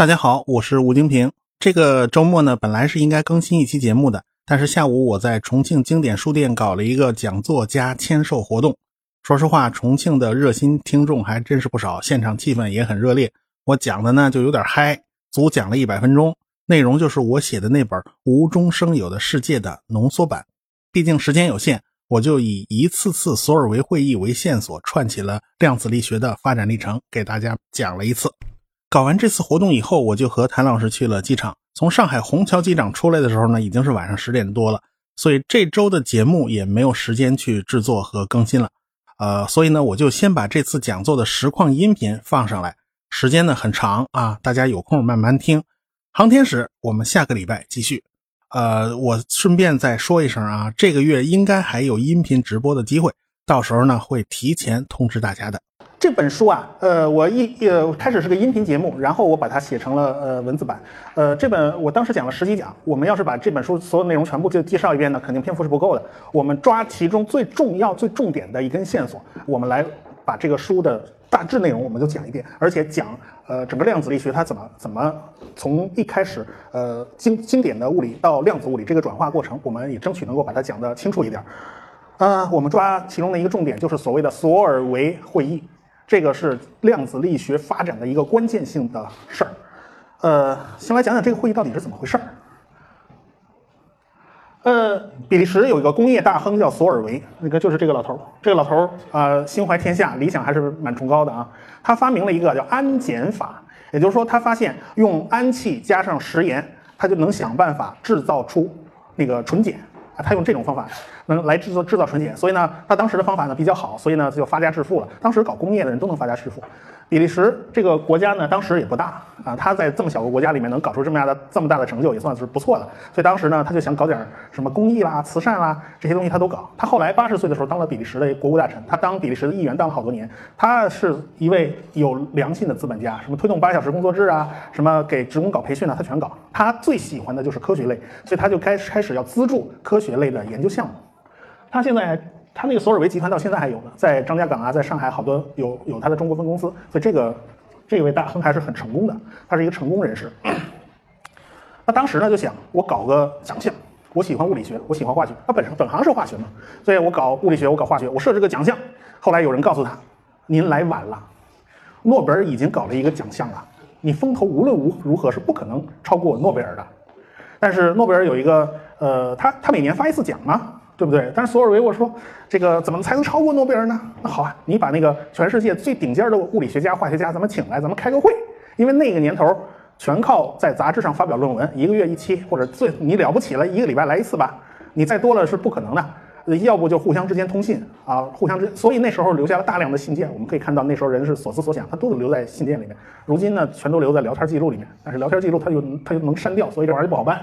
大家好，我是吴京平。这个周末呢，本来是应该更新一期节目的，但是下午我在重庆经典书店搞了一个讲座加签售活动。说实话，重庆的热心听众还真是不少，现场气氛也很热烈。我讲的呢就有点嗨，足讲了一百分钟，内容就是我写的那本《无中生有的世界》的浓缩版。毕竟时间有限，我就以一次次索尔维会议为线索，串起了量子力学的发展历程，给大家讲了一次。搞完这次活动以后，我就和谭老师去了机场。从上海虹桥机场出来的时候呢，已经是晚上十点多了，所以这周的节目也没有时间去制作和更新了。呃，所以呢，我就先把这次讲座的实况音频放上来，时间呢很长啊，大家有空慢慢听。航天史，我们下个礼拜继续。呃，我顺便再说一声啊，这个月应该还有音频直播的机会，到时候呢会提前通知大家的。这本书啊，呃，我一呃开始是个音频节目，然后我把它写成了呃文字版。呃，这本我当时讲了十几讲，我们要是把这本书所有内容全部就介绍一遍呢，肯定篇幅是不够的。我们抓其中最重要、最重点的一根线索，我们来把这个书的大致内容我们就讲一遍，而且讲呃整个量子力学它怎么怎么从一开始呃经经典的物理到量子物理这个转化过程，我们也争取能够把它讲得清楚一点。呃，我们抓其中的一个重点就是所谓的索尔维会议。这个是量子力学发展的一个关键性的事儿，呃，先来讲讲这个会议到底是怎么回事儿。呃，比利时有一个工业大亨叫索尔维，那个就是这个老头儿，这个老头儿啊，心怀天下，理想还是蛮崇高的啊。他发明了一个叫氨碱法，也就是说，他发现用氨气加上食盐，他就能想办法制造出那个纯碱啊。他用这种方法能来制作制造纯碱，所以呢，他当时的方法呢比较好，所以呢就发家致富了。当时搞工业的人都能发家致富。比利时这个国家呢，当时也不大啊，他在这么小个国家里面能搞出这么样的这么大的成就，也算是不错的。所以当时呢，他就想搞点什么公益啦、慈善啦这些东西，他都搞。他后来八十岁的时候当了比利时的国务大臣，他当比利时的议员当了好多年。他是一位有良心的资本家，什么推动八小时工作制啊，什么给职工搞培训啊，他全搞。他最喜欢的就是科学类，所以他就开开始要资助科学类的研究项目。他现在。他那个索尔维集团到现在还有呢，在张家港啊，在上海好多有有他的中国分公司，所以这个这位大亨还是很成功的，他是一个成功人士。那当时呢就想，我搞个奖项，我喜欢物理学，我喜欢化学，他本身本行是化学嘛，所以我搞物理学，我搞化学，我设置个奖项。后来有人告诉他，您来晚了，诺贝尔已经搞了一个奖项了，你风头无论如如何是不可能超过诺贝尔的。但是诺贝尔有一个呃，他他每年发一次奖嘛。对不对？但是索尔维我说，这个怎么才能超过诺贝尔呢？那好啊，你把那个全世界最顶尖的物理学家、化学家咱们请来，咱们开个会。因为那个年头全靠在杂志上发表论文，一个月一期，或者最你了不起了一个礼拜来一次吧。你再多了是不可能的。要不就互相之间通信啊，互相之，所以那时候留下了大量的信件。我们可以看到那时候人是所思所想，他都得留在信件里面。如今呢，全都留在聊天记录里面。但是聊天记录它又它又能删掉，所以这玩意儿就不好办。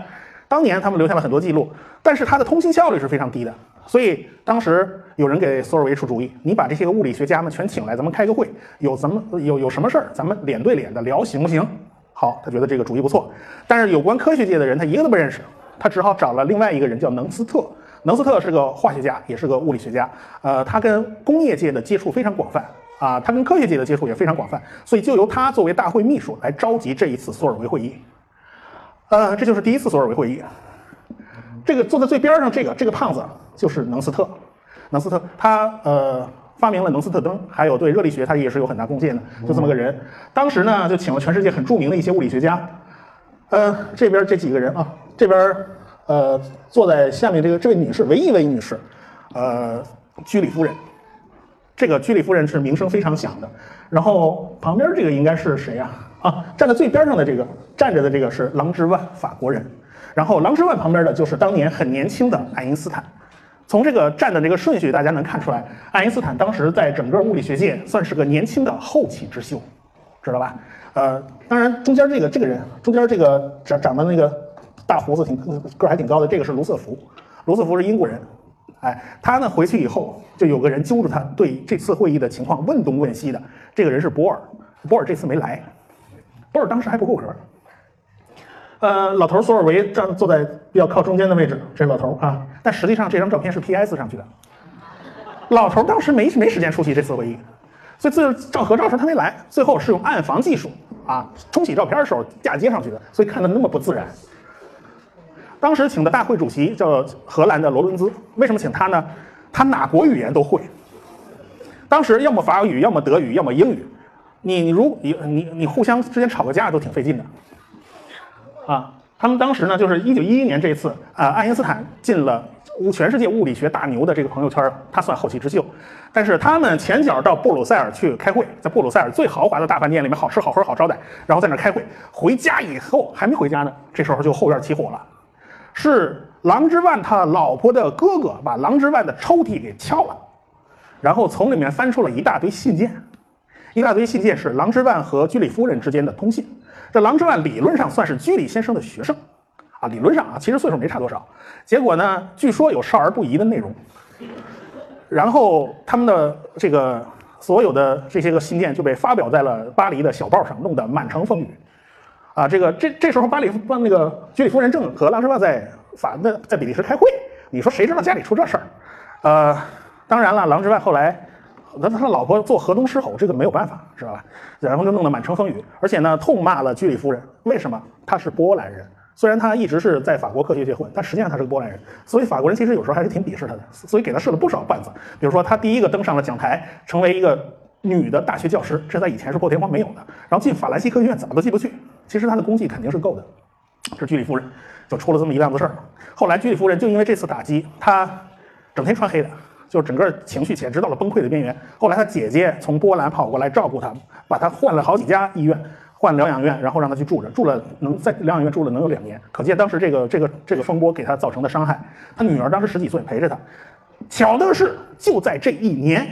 当年他们留下了很多记录，但是它的通信效率是非常低的，所以当时有人给索尔维出主意，你把这些个物理学家们全请来，咱们开个会，有怎么有有什么事儿，咱们脸对脸的聊，行不行？好，他觉得这个主意不错，但是有关科学界的人他一个都不认识，他只好找了另外一个人叫能斯特，能斯特是个化学家，也是个物理学家，呃，他跟工业界的接触非常广泛啊，他跟科学界的接触也非常广泛，所以就由他作为大会秘书来召集这一次索尔维会议。呃，这就是第一次索尔维会议。这个坐在最边上这个这个胖子就是能斯特，能斯特他呃发明了能斯特灯，还有对热力学他也是有很大贡献的，就这么个人。当时呢就请了全世界很著名的一些物理学家，呃这边这几个人啊，这边呃坐在下面这个这位女士，唯一一位女士，呃居里夫人。这个居里夫人是名声非常响的，然后旁边这个应该是谁呀？啊，站在最边上的这个站着的这个是郎之万，法国人。然后郎之万旁边的就是当年很年轻的爱因斯坦。从这个站的这个顺序，大家能看出来，爱因斯坦当时在整个物理学界算是个年轻的后起之秀，知道吧？呃，当然中间这个这个人，中间这个长长的那个大胡子挺个儿还挺高的，这个是卢瑟福。卢瑟福是英国人。哎，他呢回去以后就有个人揪住他，对这次会议的情况问东问西的。这个人是博尔，博尔这次没来，博尔当时还不够格。呃，老头索尔维站坐在比较靠中间的位置，这老头啊，但实际上这张照片是 PS 上去的。老头当时没没时间出席这次会议，所以最后照合照时他没来。最后是用暗房技术啊，冲洗照片的时候嫁接上去的，所以看的那么不自然。当时请的大会主席叫荷兰的罗伦兹，为什么请他呢？他哪国语言都会。当时要么法语，要么德语，要么英语。你如你你你互相之间吵个架都挺费劲的。啊，他们当时呢，就是一九一一年这次啊，爱因斯坦进了全世界物理学大牛的这个朋友圈，他算后起之秀。但是他们前脚到布鲁塞尔去开会，在布鲁塞尔最豪华的大饭店里面，好吃好喝好招待，然后在那开会。回家以后还没回家呢，这时候就后院起火了。是郎之万他老婆的哥哥把郎之万的抽屉给撬了，然后从里面翻出了一大堆信件，一大堆信件是郎之万和居里夫人之间的通信。这郎之万理论上算是居里先生的学生，啊，理论上啊，其实岁数没差多少。结果呢，据说有少儿不宜的内容。然后他们的这个所有的这些个信件就被发表在了巴黎的小报上，弄得满城风雨。啊，这个这这时候巴里夫那个居里夫人正和拉什万在法在在比利时开会，你说谁知道家里出这事儿？呃，当然了，狼之万后来，那他老婆做河东狮吼，这个没有办法，知道吧？然后就弄得满城风雨，而且呢，痛骂了居里夫人，为什么？他是波兰人，虽然他一直是在法国科学界混，但实际上他是个波兰人，所以法国人其实有时候还是挺鄙视他的，所以给他设了不少绊子，比如说他第一个登上了讲台，成为一个女的大学教师，这在以前是破天荒没有的，然后进法兰西科学院怎么都进不去。其实他的功绩肯定是够的，这居里夫人就出了这么一档子事儿。后来居里夫人就因为这次打击，她整天穿黑的，就整个情绪简直到了崩溃的边缘。后来她姐姐从波兰跑过来照顾她，把她换了好几家医院，换疗养院，然后让她去住着，住了能在疗养院住了能有两年。可见当时这个这个这个风波给她造成的伤害。她女儿当时十几岁陪着她，巧的是就在这一年，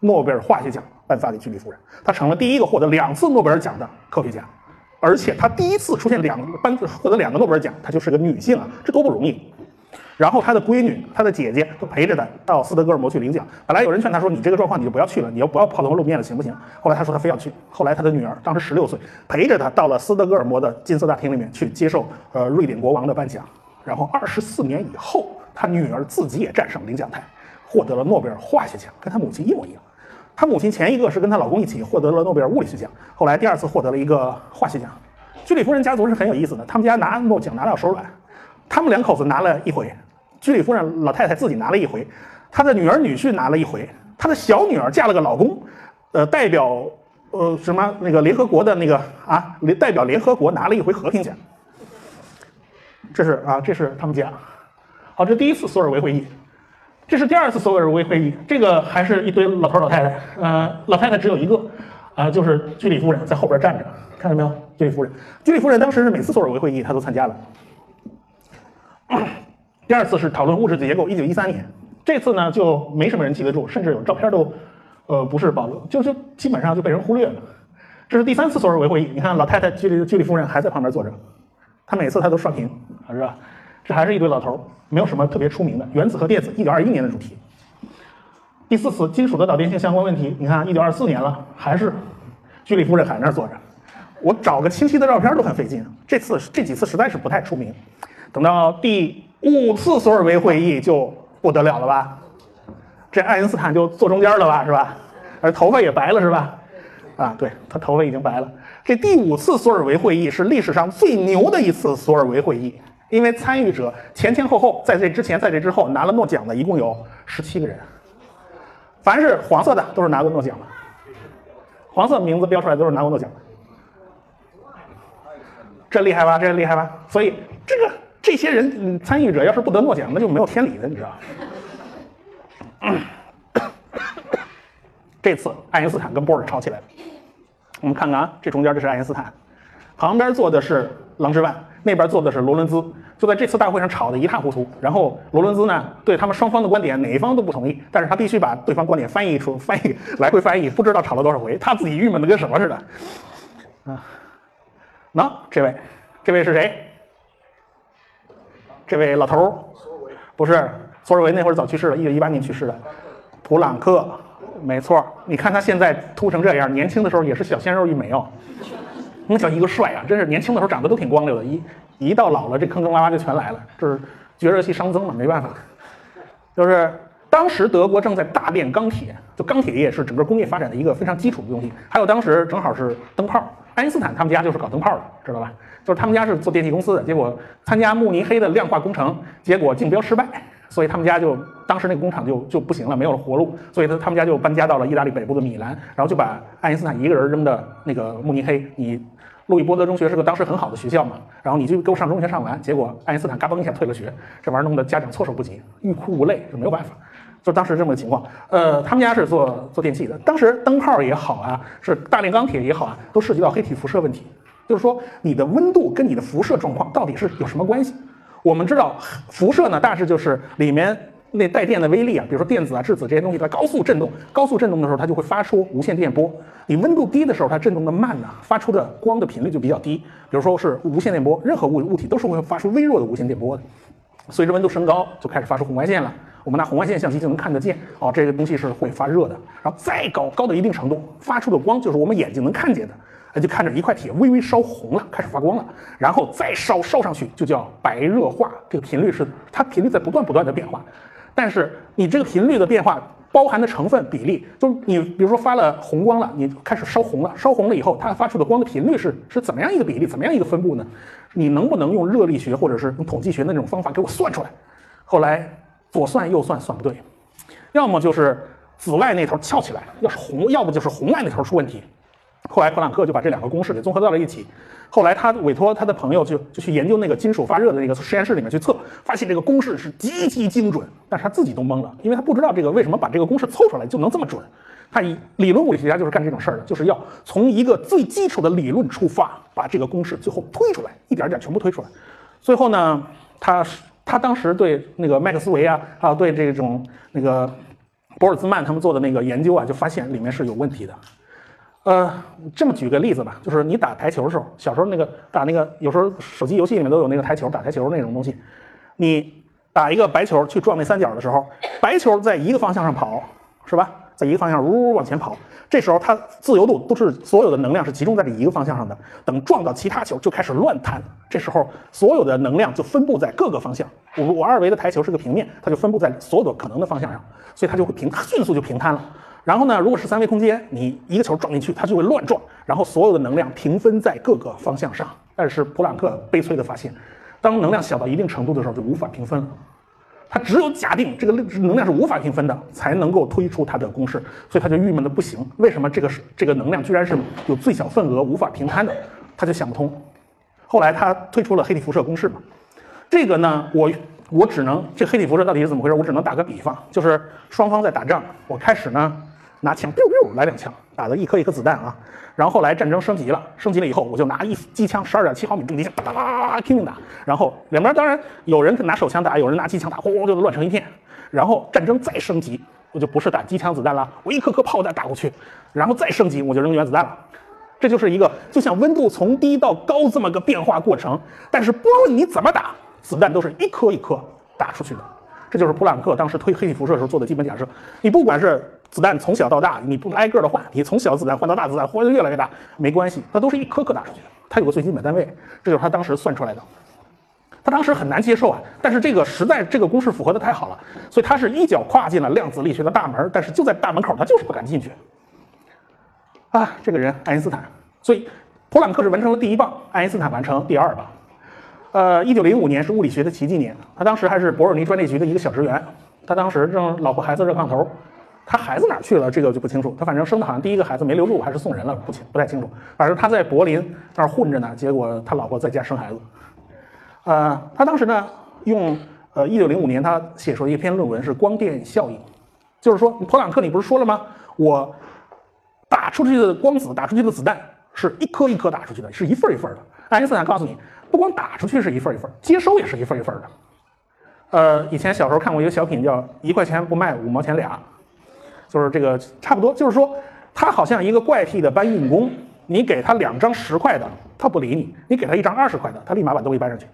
诺贝尔化学奖颁发给居里夫人，她成了第一个获得两次诺贝尔奖的科学家。而且她第一次出现两个颁获得两个诺贝尔奖，她就是个女性啊，这多不容易。然后她的闺女、她的姐姐都陪着她到斯德哥尔摩去领奖。本来有人劝她说：“你这个状况你就不要去了，你要不要抛头露面了，行不行？”后来她说她非要去。后来她的女儿当时十六岁，陪着她到了斯德哥尔摩的金色大厅里面去接受呃瑞典国王的颁奖。然后二十四年以后，她女儿自己也站上领奖台，获得了诺贝尔化学奖，跟她母亲一模一样。她母亲前一个是跟她老公一起获得了诺贝尔物理学奖，后来第二次获得了一个化学奖。居里夫人家族是很有意思的，他们家拿诺奖拿到手软，他们两口子拿了一回，居里夫人老太太自己拿了一回，她的女儿女婿拿了一回，她的小女儿嫁了个老公，呃，代表呃什么那个联合国的那个啊，代表联合国拿了一回和平奖。这是啊，这是他们家。好，这第一次索尔维会议。这是第二次索尔维会议，这个还是一堆老头老太太，呃，老太太只有一个，啊，就是居里夫人在后边站着，看到没有？居里夫人，居里夫人当时是每次索尔维会议她都参加了。第二次是讨论物质结构，一九一三年，这次呢就没什么人记得住，甚至有照片都，呃，不是保留，就就基本上就被人忽略了。这是第三次索尔维会议，你看老太太居里居里夫人还在旁边坐着，她每次她都刷屏，是吧？这还是一堆老头，没有什么特别出名的。原子和电子，一九二一年的主题。第四次金属的导电性相关问题，你看一九二四年了，还是居里夫人还那坐着。我找个清晰的照片都很费劲。这次这几次实在是不太出名。等到第五次索尔维会议就不得了了吧？这爱因斯坦就坐中间了吧，是吧？而头发也白了，是吧？啊，对他头发已经白了。这第五次索尔维会议是历史上最牛的一次索尔维会议。因为参与者前前后后在这之前在这之后拿了诺奖的一共有十七个人，凡是黄色的都是拿过诺奖的，黄色名字标出来都是拿过诺奖的，这厉害吧？这厉害吧？所以这个这些人参与者要是不得诺奖，那就没有天理的，你知道 这次爱因斯坦跟波尔吵起来了，我们看看啊，这中间这是爱因斯坦，旁边坐的是郎之万。那边坐的是罗伦兹，就在这次大会上吵得一塌糊涂。然后罗伦兹呢，对他们双方的观点哪一方都不同意，但是他必须把对方观点翻译出，翻译来回翻译，不知道吵了多少回，他自己郁闷的跟什么似的。啊，那这位，这位是谁？这位老头儿，不是索尔维那会儿早去世了，一九一八年去世的，普朗克，没错。你看他现在秃成这样，年轻的时候也是小鲜肉一枚哦。那叫一个帅啊！真是年轻的时候长得都挺光溜的，一一到老了，这坑坑洼洼就全来了。这是绝热系熵增了，没办法。就是当时德国正在大炼钢铁，就钢铁业是整个工业发展的一个非常基础的东西。还有当时正好是灯泡爱因斯坦他们家就是搞灯泡的，知道吧？就是他们家是做电器公司的，结果参加慕尼黑的量化工程，结果竞标失败，所以他们家就当时那个工厂就就不行了，没有了活路，所以他他们家就搬家到了意大利北部的米兰，然后就把爱因斯坦一个人扔的那个慕尼黑，你。路易波德中学是个当时很好的学校嘛，然后你就给我上中学上完，结果爱因斯坦嘎嘣一下退了学，这玩意儿弄得家长措手不及，欲哭无泪，就没有办法，就当时这么个情况。呃，他们家是做做电器的，当时灯泡也好啊，是大炼钢铁也好啊，都涉及到黑体辐射问题，就是说你的温度跟你的辐射状况到底是有什么关系？我们知道辐射呢，大致就是里面。那带电的微粒啊，比如说电子啊、质子这些东西，它高速振动，高速振动的时候，它就会发出无线电波。你温度低的时候，它振动的慢呢，发出的光的频率就比较低。比如说是无线电波，任何物物体都是会发出微弱的无线电波的。随着温度升高，就开始发出红外线了。我们拿红外线相机就能看得见，哦，这个东西是会发热的。然后再高，高到一定程度，发出的光就是我们眼睛能看见的。就看着一块铁微微烧红了，开始发光了，然后再烧烧上去，就叫白热化。这个频率是它频率在不断不断的变化。但是你这个频率的变化包含的成分比例，就是你比如说发了红光了，你开始烧红了，烧红了以后，它发出的光的频率是是怎么样一个比例，怎么样一个分布呢？你能不能用热力学或者是用统计学的那种方法给我算出来？后来左算右算算不对，要么就是紫外那头翘起来，要是红，要不就是红外那头出问题。后来普朗克就把这两个公式给综合到了一起。后来他委托他的朋友就就去研究那个金属发热的那个实验室里面去测，发现这个公式是极其精准，但是他自己都懵了，因为他不知道这个为什么把这个公式凑出来就能这么准。他以理论物理学家就是干这种事儿的，就是要从一个最基础的理论出发，把这个公式最后推出来，一点点全部推出来。最后呢，他他当时对那个麦克斯韦啊，还有对这种那个博尔兹曼他们做的那个研究啊，就发现里面是有问题的。呃，这么举个例子吧，就是你打台球的时候，小时候那个打那个，有时候手机游戏里面都有那个台球，打台球那种东西。你打一个白球去撞那三角的时候，白球在一个方向上跑，是吧？在一个方向呜往前跑，这时候它自由度都是所有的能量是集中在这一个方向上的。等撞到其他球就开始乱弹，这时候所有的能量就分布在各个方向。我我二维的台球是个平面，它就分布在所有的可能的方向上，所以它就会平，迅速就平摊了。然后呢，如果是三维空间，你一个球撞进去，它就会乱撞，然后所有的能量平分在各个方向上。但是普朗克悲催的发现，当能量小到一定程度的时候，就无法平分了。他只有假定这个能量是无法平分的，才能够推出他的公式，所以他就郁闷的不行。为什么这个是这个能量居然是有最小份额无法平摊的？他就想不通。后来他推出了黑体辐射公式嘛。这个呢，我。我只能这黑体辐射到底是怎么回事？我只能打个比方，就是双方在打仗，我开始呢拿枪，biu biu 来两枪，打的一颗一颗子弹啊，然后后来战争升级了，升级了以后我就拿一机枪，十二点七毫米重机枪，哒哒哒拼命打，然后两边当然有人拿手枪打，有人拿机枪打，轰轰就乱成一片。然后战争再升级，我就不是打机枪子弹了，我一颗颗炮弹打过去，然后再升级我就扔原子弹了。这就是一个就像温度从低到高这么个变化过程，但是不论你怎么打。子弹都是一颗一颗打出去的，这就是普朗克当时推黑体辐射时候做的基本假设。你不管是子弹从小到大，你不挨个儿的换，你从小子弹换到大子弹，换的越来越大，没关系，它都是一颗颗打出去的。它有个最基本单位，这就是他当时算出来的。他当时很难接受啊，但是这个实在这个公式符合的太好了，所以他是一脚跨进了量子力学的大门，但是就在大门口，他就是不敢进去。啊，这个人爱因斯坦，所以普朗克是完成了第一棒，爱因斯坦完成第二棒。呃，一九零五年是物理学的奇迹年，他当时还是伯尔尼专利局的一个小职员，他当时正老婆孩子热炕头，他孩子哪去了？这个就不清楚，他反正生的好像第一个孩子没留住，还是送人了，不清不太清楚。反正他在柏林那儿混着呢，结果他老婆在家生孩子。呃，他当时呢，用呃一九零五年他写出一篇论文是光电效应，就是说普朗克你不是说了吗？我打出去的光子，打出去的子弹是一颗一颗打出去的，是一份一份的。爱因斯坦告诉你。不光打出去是一份一份，接收也是一份一份的。呃，以前小时候看过一个小品，叫“一块钱不卖，五毛钱俩”，就是这个差不多。就是说，他好像一个怪癖的搬运工，你给他两张十块的，他不理你；你给他一张二十块的，他立马把东西搬上去。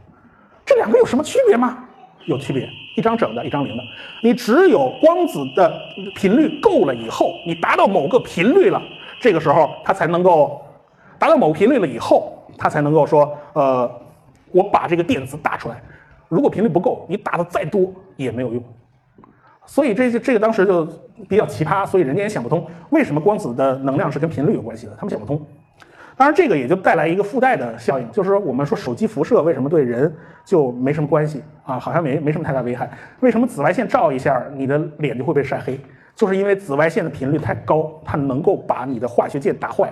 这两个有什么区别吗？有区别，一张整的，一张零的。你只有光子的频率够了以后，你达到某个频率了，这个时候它才能够达到某个频率了以后。他才能够说，呃，我把这个电子打出来。如果频率不够，你打的再多也没有用。所以这这个当时就比较奇葩，所以人家也想不通为什么光子的能量是跟频率有关系的，他们想不通。当然，这个也就带来一个附带的效应，就是说我们说手机辐射为什么对人就没什么关系啊？好像没没什么太大危害。为什么紫外线照一下你的脸就会被晒黑？就是因为紫外线的频率太高，它能够把你的化学键打坏，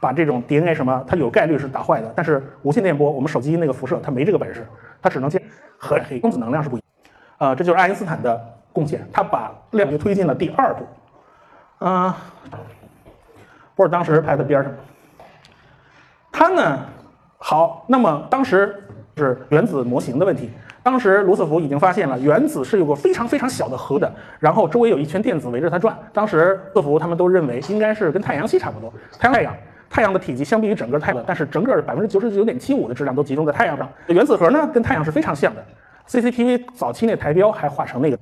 把这种 DNA 什么，它有概率是打坏的。但是无线电波，我们手机那个辐射它没这个本事，它只能见和黑光子能量是不一样。呃，这就是爱因斯坦的贡献，他把量就推进了第二步。嗯，波尔当时排在边上。他呢，好，那么当时是原子模型的问题。当时卢瑟福已经发现了原子是有个非常非常小的核的，然后周围有一圈电子围着它转。当时卢瑟福他们都认为应该是跟太阳系差不多。太阳，太阳的体积相比于整个太阳，但是整个百分之九十九点七五的质量都集中在太阳上。原子核呢，跟太阳是非常像的。CCTV 早期那台标还画成那个。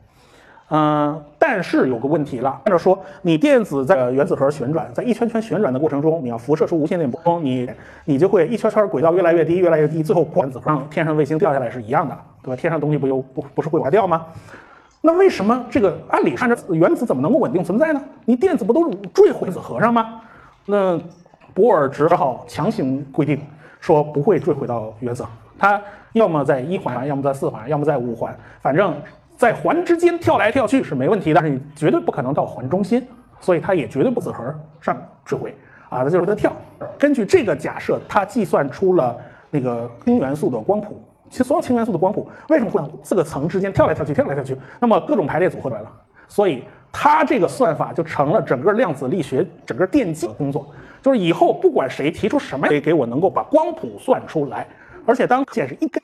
嗯，但是有个问题了。按照说，你电子在原子核旋转，在一圈圈旋转的过程中，你要辐射出无线电波，你你就会一圈圈轨道越来越低，越来越低，最后原子核上天上卫星掉下来是一样的，对吧？天上东西不又不不是会往下掉吗？那为什么这个按理看着原子怎么能够稳定存在呢？你电子不都坠回子核上吗？那博尔只好强行规定说不会坠回到原子，它要么在一环，要么在四环，要么在五环，反正。在环之间跳来跳去是没问题，但是你绝对不可能到环中心，所以它也绝对不子核上坠毁啊，它就是在跳。根据这个假设，它计算出了那个氢元素的光谱。其实所有氢元素的光谱为什么会四个层之间跳来跳去、跳来跳去？那么各种排列组合出来了，所以它这个算法就成了整个量子力学、整个电机的工作。就是以后不管谁提出什么，得给我能够把光谱算出来，而且当显示一根，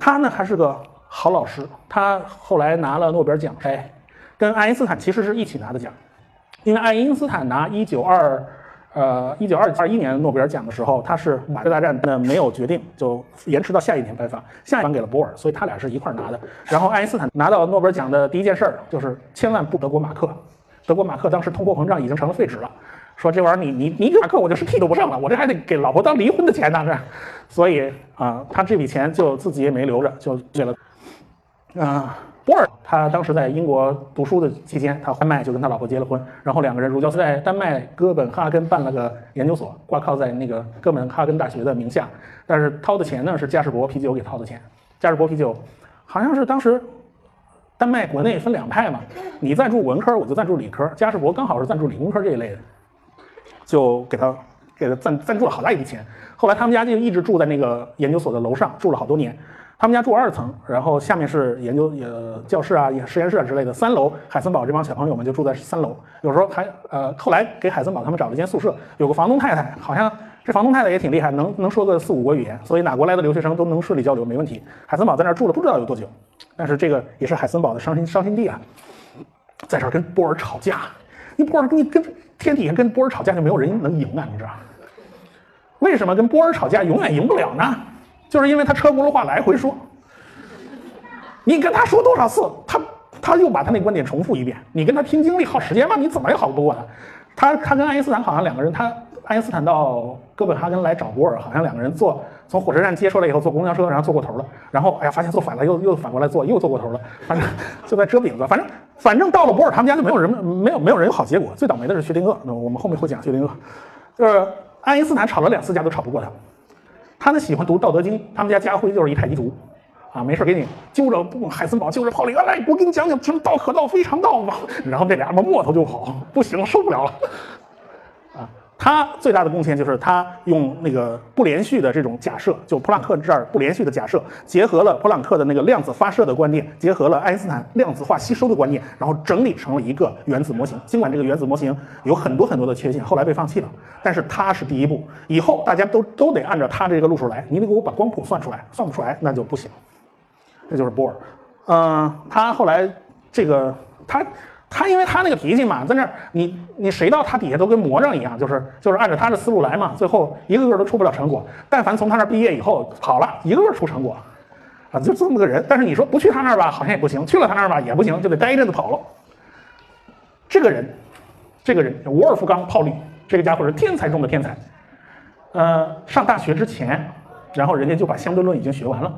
它呢还是个。好老师，他后来拿了诺贝尔奖，哎，跟爱因斯坦其实是一起拿的奖，因为爱因斯坦拿一九二，呃一九二二一年诺贝尔奖的时候，他是马克大战那没有决定，就延迟到下一年颁发，下一颁给了波尔，所以他俩是一块拿的。然后爱因斯坦拿到诺贝尔奖的第一件事儿就是千万不德国马克，德国马克当时通货膨胀已经成了废纸了，说这玩意儿你你你给马克我就是屁都不剩了，我这还得给老婆当离婚的钱呢，这，所以啊他这笔钱就自己也没留着，就给了。啊，波尔他当时在英国读书的期间，他丹麦就跟他老婆结了婚，然后两个人如胶似在丹麦哥本哈根办了个研究所，挂靠在那个哥本哈根大学的名下，但是掏的钱呢是嘉士伯啤酒给掏的钱。嘉士伯啤酒好像是当时丹麦国内分两派嘛，你赞助文科，我就赞助理科，嘉士伯刚好是赞助理工科这一类的，就给他给他赞赞助了好大一笔钱。后来他们家就一直住在那个研究所的楼上，住了好多年。他们家住二层，然后下面是研究呃教室啊、实验室啊之类的。三楼，海森堡这帮小朋友们就住在三楼。有时候还呃，后来给海森堡他们找了一间宿舍，有个房东太太，好像这房东太太也挺厉害，能能说个四五国语言，所以哪国来的留学生都能顺利交流，没问题。海森堡在那儿住了不知道有多久，但是这个也是海森堡的伤心伤心地啊，在这儿跟波尔吵架，你波尔你跟天底下跟波尔吵架就没有人能赢啊，你知道？为什么跟波尔吵架永远赢不了呢？就是因为他车轱辘话来回说，你跟他说多少次，他他又把他那观点重复一遍。你跟他拼精力耗时间吗？你怎么也耗不过他。他他跟爱因斯坦好像两个人，他爱因斯坦到哥本哈根来找博尔，好像两个人坐从火车站接出来以后坐公交车，然后坐过头了，然后哎呀发现坐反了，又又反过来坐，又坐过头了，反正就在遮饼子。反正反正到了博尔他们家就没有人没有没有人有好结果。最倒霉的是薛定谔，那我们后面会讲薛定谔，就是爱因斯坦吵了两次架都吵不过他。他呢喜欢读《道德经》，他们家家徽就是一太极图，啊，没事给你揪着海森堡揪着泡里，来，我给你讲讲什么道可道非常道嘛。然后这俩人磨头就跑，不行，受不了了。他最大的贡献就是他用那个不连续的这种假设，就普朗克这儿不连续的假设，结合了普朗克的那个量子发射的观念，结合了爱因斯坦量子化吸收的观念，然后整理成了一个原子模型。尽管这个原子模型有很多很多的缺陷，后来被放弃了，但是它是第一步。以后大家都都得按照他这个路数来，你得给我把光谱算出来，算不出来那就不行。这就是波尔，嗯，他后来这个他。他因为他那个脾气嘛，在那儿你你谁到他底下都跟魔怔一样，就是就是按照他的思路来嘛，最后一个个都出不了成果。但凡从他那儿毕业以后跑了一个个出成果，啊，就这么个人。但是你说不去他那儿吧，好像也不行；去了他那儿吧，也不行，就得待一阵子跑了。这个人，这个人沃尔夫冈·泡利，这个家伙是天才中的天才。呃，上大学之前，然后人家就把相对论已经学完了，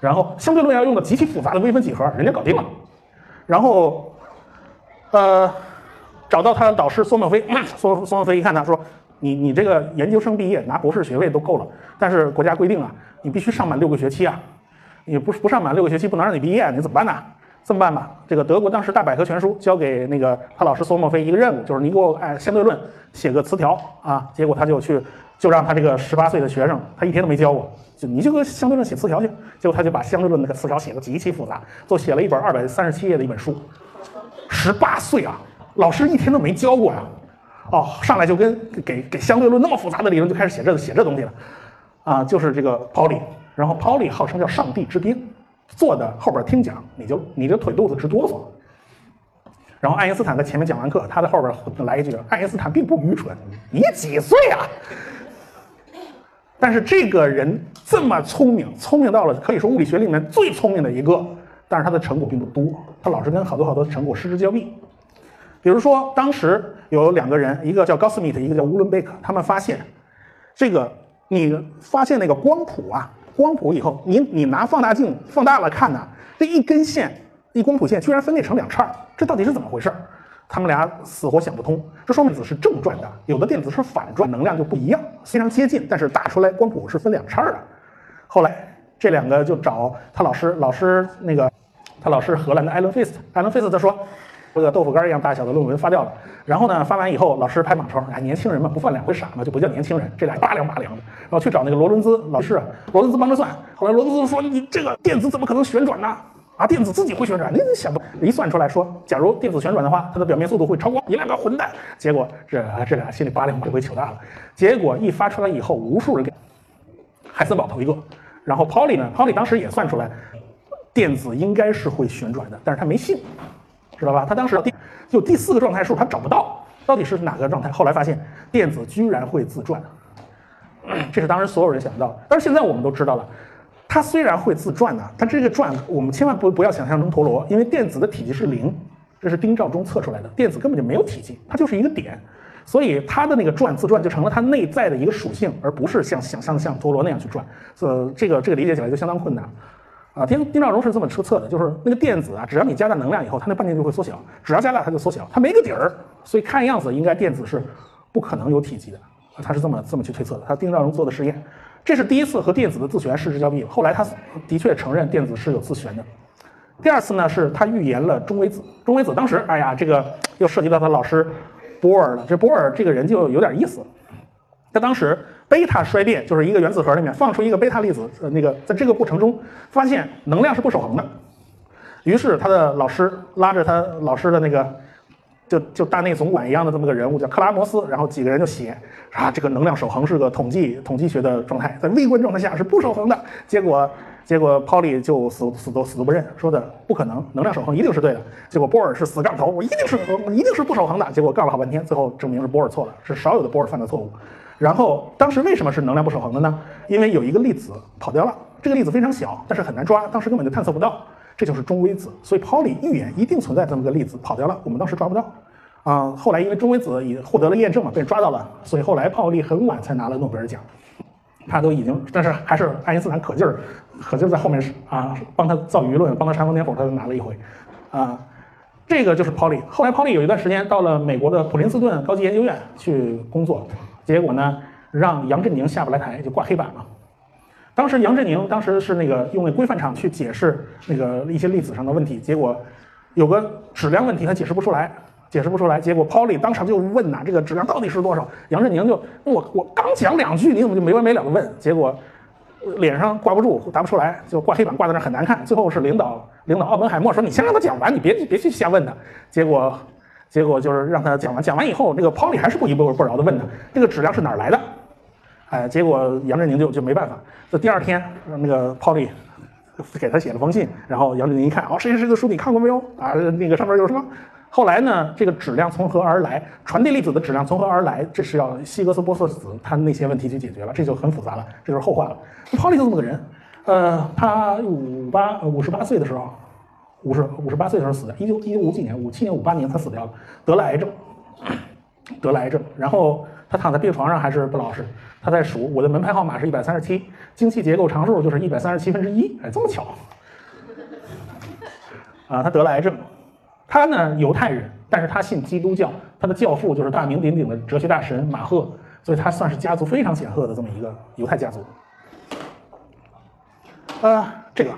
然后相对论要用的极其复杂的微分几何，人家搞定了，然后。呃，找到他的导师苏沫飞，苏苏沫飞一看他说：“你你这个研究生毕业拿博士学位都够了，但是国家规定啊，你必须上满六个学期啊，你不不上满六个学期不能让你毕业，你怎么办呢？这么办吧，这个德国当时大百科全书交给那个他老师索莫菲一个任务，就是你给我按相对论写个词条啊，结果他就去就让他这个十八岁的学生，他一天都没教过，就你就给相对论写词条去，结果他就把相对论那个词条写的极其复杂，就写了一本二百三十七页的一本书，十八岁啊，老师一天都没教过呀。哦，上来就跟给给相对论那么复杂的理论就开始写这写这东西了，啊，就是这个 Pauli，然后 Pauli 号称叫上帝之鞭，坐的后边听讲，你就你这腿肚子直哆嗦。然后爱因斯坦在前面讲完课，他在后边来一句：爱因斯坦并不愚蠢，你几岁啊？但是这个人这么聪明，聪明到了可以说物理学里面最聪明的一个，但是他的成果并不多，他老是跟好多好多成果失之交臂。比如说，当时有两个人，一个叫高斯米特，一个叫乌伦贝克，他们发现，这个你发现那个光谱啊，光谱以后，你你拿放大镜放大了看呢，这一根线，一光谱线居然分裂成两叉，这到底是怎么回事？他们俩死活想不通。这说明子是正转的，有的电子是反转，能量就不一样，非常接近，但是打出来光谱是分两叉的。后来这两个就找他老师，老师那个他老师荷兰的艾伦费斯，艾伦费斯他说。这个豆腐干一样大小的论文发掉了，然后呢，发完以后，老师拍马超，哎，年轻人嘛，不犯两回傻嘛，就不叫年轻人，这俩拔凉拔凉的，然后去找那个罗伦兹老师，罗伦兹帮着算，后来罗伦兹说，你这个电子怎么可能旋转呢？啊，电子自己会旋转，你想不？一算出来说，假如电子旋转的话，它的表面速度会超光，你两个混蛋！结果这这俩心里八两这回糗大了，结果一发出来以后，无数人给海森堡投一个，然后 Pauli 呢，Pauli 当时也算出来，电子应该是会旋转的，但是他没信。知道吧？他当时第就第四个状态数他找不到，到底是哪个状态？后来发现电子居然会自转，这是当时所有人想不到。但是现在我们都知道了，它虽然会自转呢，但这个转我们千万不不要想象成陀螺，因为电子的体积是零，这是丁肇中测出来的，电子根本就没有体积，它就是一个点，所以它的那个转自转就成了它内在的一个属性，而不是像想象的像陀螺那样去转。呃，这个这个理解起来就相当困难。啊，丁丁肇中是这么测测的，就是那个电子啊，只要你加大能量以后，它那半径就会缩小，只要加大它就缩小，它没个底儿，所以看样子应该电子是不可能有体积的，他是这么这么去推测的。他丁肇中做的实验，这是第一次和电子的自旋失之交臂。后来他的确承认电子是有自旋的。第二次呢，是他预言了中微子。中微子当时，哎呀，这个又涉及到他老师波尔了。这波尔这个人就有点意思，他当时。贝塔衰变就是一个原子核里面放出一个贝塔粒子，呃，那个在这个过程中发现能量是不守恒的，于是他的老师拉着他老师的那个，就就大内总管一样的这么个人物叫克拉摩斯，然后几个人就写啊，这个能量守恒是个统计统计学的状态，在微观状态下是不守恒的。结果结果 p o l y 就死死都死都不认，说的不可能，能量守恒一定是对的。结果波尔是死杠头，我一定是一定是不守恒的。结果杠了好半天，最后证明是波尔错了，是少有的波尔犯的错误。然后当时为什么是能量不守恒的呢？因为有一个粒子跑掉了，这个粒子非常小，但是很难抓，当时根本就探测不到，这就是中微子。所以 Pauli 预言一定存在这么个粒子跑掉了，我们当时抓不到。啊，后来因为中微子也获得了验证嘛，被抓到了，所以后来泡利很晚才拿了诺贝尔奖。他都已经，但是还是爱因斯坦可劲儿，可劲儿在后面啊帮他造舆论，帮他煽风点火，他就拿了一回。啊，这个就是 Pauli。后来 Pauli 有一段时间到了美国的普林斯顿高级研究院去工作。结果呢，让杨振宁下不来台，就挂黑板了。当时杨振宁当时是那个用那规范场去解释那个一些粒子上的问题，结果有个质量问题他解释不出来，解释不出来。结果 Pauli 当场就问呐，这个质量到底是多少？杨振宁就我我刚讲两句，你怎么就没完没了的问？结果脸上挂不住，答不出来，就挂黑板挂在那很难看。最后是领导领导奥本海默说：“你先让他讲完，你别别去瞎问他。”结果。结果就是让他讲完，讲完以后，那个 Pauli 还是不依不不饶的问他，这个质量是哪儿来的？哎，结果杨振宁就就没办法。这第二天，那个 Pauli 给他写了封信，然后杨振宁一看，哦，谁谁谁的书你看过没有？啊，那个上面有什么？后来呢，这个质量从何而来？传递粒子的质量从何而来？这是要希格斯玻色子他那些问题去解决了，这就很复杂了，这就是后话了。Pauli 就这么个人，呃，他五八五十八岁的时候。五十五十八岁的时候死的，一九一九五几年，五七年五八年他死掉了，得了癌症，得了癌症，然后他躺在病床上还是不老实，他在数我的门牌号码是一百三十七，精细结构常数就是一百三十七分之一，哎，这么巧，啊，他得了癌症，他呢犹太人，但是他信基督教，他的教父就是大名鼎鼎的哲学大神马赫，所以他算是家族非常显赫的这么一个犹太家族。呃，这个，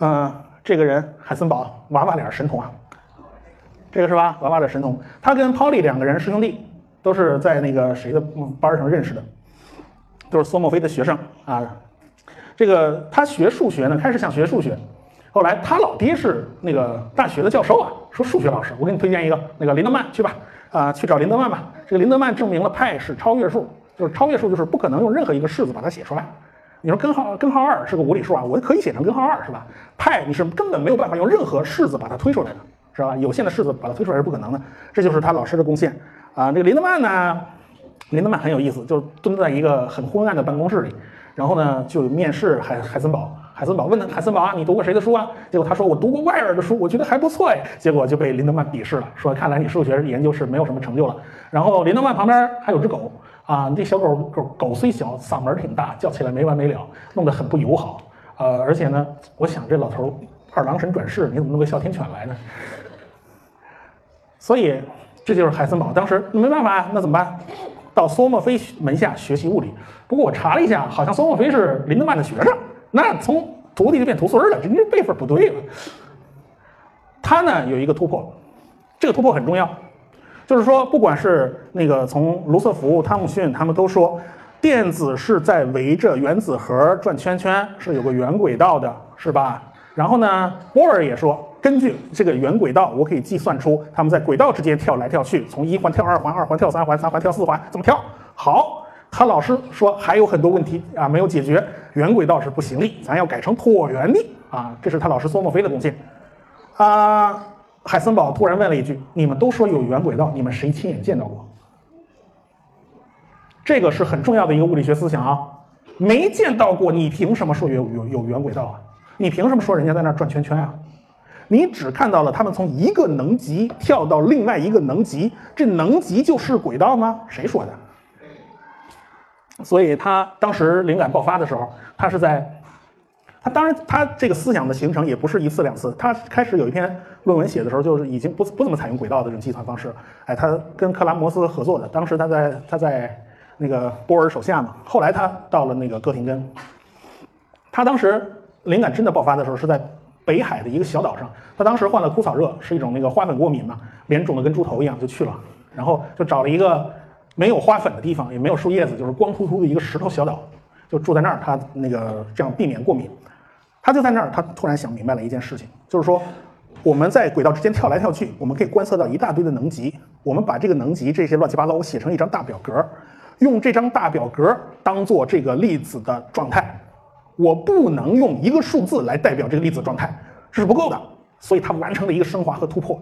嗯，这个人海森堡娃娃脸神童啊，这个是吧？娃娃脸神童，他跟 Polly 两个人师兄弟，都是在那个谁的班上认识的，都是苏墨菲的学生啊。这个他学数学呢，开始想学数学，后来他老爹是那个大学的教授啊，说数学老师，我给你推荐一个那个林德曼去吧，啊，去找林德曼吧。这个林德曼证明了派是超越数，就是超越数就是不可能用任何一个式子把它写出来。你说根号根号二是个无理数啊，我可以写成根号二是吧？派你是根本没有办法用任何式子把它推出来的，是吧？有限的式子把它推出来是不可能的，这就是他老师的贡献啊。这个林德曼呢，林德曼很有意思，就是蹲在一个很昏暗的办公室里。然后呢，就面试海海森堡，海森堡问他海森堡啊，你读过谁的书啊？结果他说我读过外尔的书，我觉得还不错哎。结果就被林德曼鄙视了，说看来你数学研究是没有什么成就了。然后林德曼旁边还有只狗啊，这小狗狗狗虽小，嗓门挺大，叫起来没完没了，弄得很不友好。呃，而且呢，我想这老头二郎神转世，你怎么弄个哮天犬来呢？所以这就是海森堡，当时没办法，那怎么办？到索莫菲门下学习物理，不过我查了一下，好像索莫菲是林德曼的学生，那从徒弟就变徒孙了，这这辈分不对了。他呢有一个突破，这个突破很重要，就是说，不管是那个从卢瑟福、汤姆逊，他们都说电子是在围着原子核转圈圈，是有个圆轨道的，是吧？然后呢，波尔也说。根据这个圆轨道，我可以计算出他们在轨道之间跳来跳去，从一环跳二环，二环跳三环，三环跳四环，怎么跳？好，他老师说还有很多问题啊没有解决，圆轨道是不行的，咱要改成椭圆的啊。这是他老师索莫菲的贡献。啊，海森堡突然问了一句：“你们都说有圆轨道，你们谁亲眼见到过？”这个是很重要的一个物理学思想啊，没见到过，你凭什么说有有有圆轨道啊？你凭什么说人家在那转圈圈啊？你只看到了他们从一个能级跳到另外一个能级，这能级就是轨道吗？谁说的？所以他当时灵感爆发的时候，他是在，他当然他这个思想的形成也不是一次两次，他开始有一篇论文写的时候，就是已经不不怎么采用轨道的这种计算方式。哎，他跟克拉摩斯合作的，当时他在他在那个波尔手下嘛，后来他到了那个哥廷根，他当时灵感真的爆发的时候是在。北海的一个小岛上，他当时患了枯草热，是一种那个花粉过敏嘛，脸肿得跟猪头一样，就去了，然后就找了一个没有花粉的地方，也没有树叶子，就是光秃秃的一个石头小岛，就住在那儿，他那个这样避免过敏。他就在那儿，他突然想明白了一件事情，就是说我们在轨道之间跳来跳去，我们可以观测到一大堆的能级，我们把这个能级这些乱七八糟，我写成一张大表格，用这张大表格当做这个粒子的状态。我不能用一个数字来代表这个粒子状态，这是不够的。所以他完成了一个升华和突破，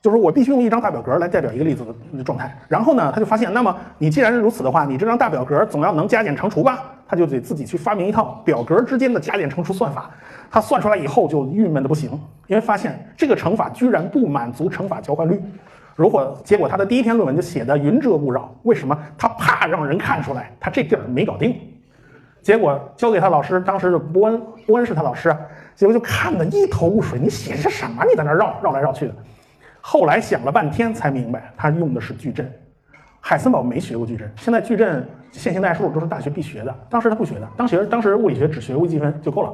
就是我必须用一张大表格来代表一个粒子的状态。然后呢，他就发现，那么你既然如此的话，你这张大表格总要能加减乘除吧？他就得自己去发明一套表格之间的加减乘除算法。他算出来以后就郁闷的不行，因为发现这个乘法居然不满足乘法交换律。如果结果他的第一篇论文就写的云遮雾绕，为什么？他怕让人看出来他这地儿没搞定。结果交给他老师，当时的波恩，波恩是他老师，结果就看得一头雾水。你写的是什么？你在那绕绕来绕去的。后来想了半天才明白，他用的是矩阵。海森堡没学过矩阵，现在矩阵、线性代数都是大学必学的。当时他不学的，当学当时物理学只学微积分就够了。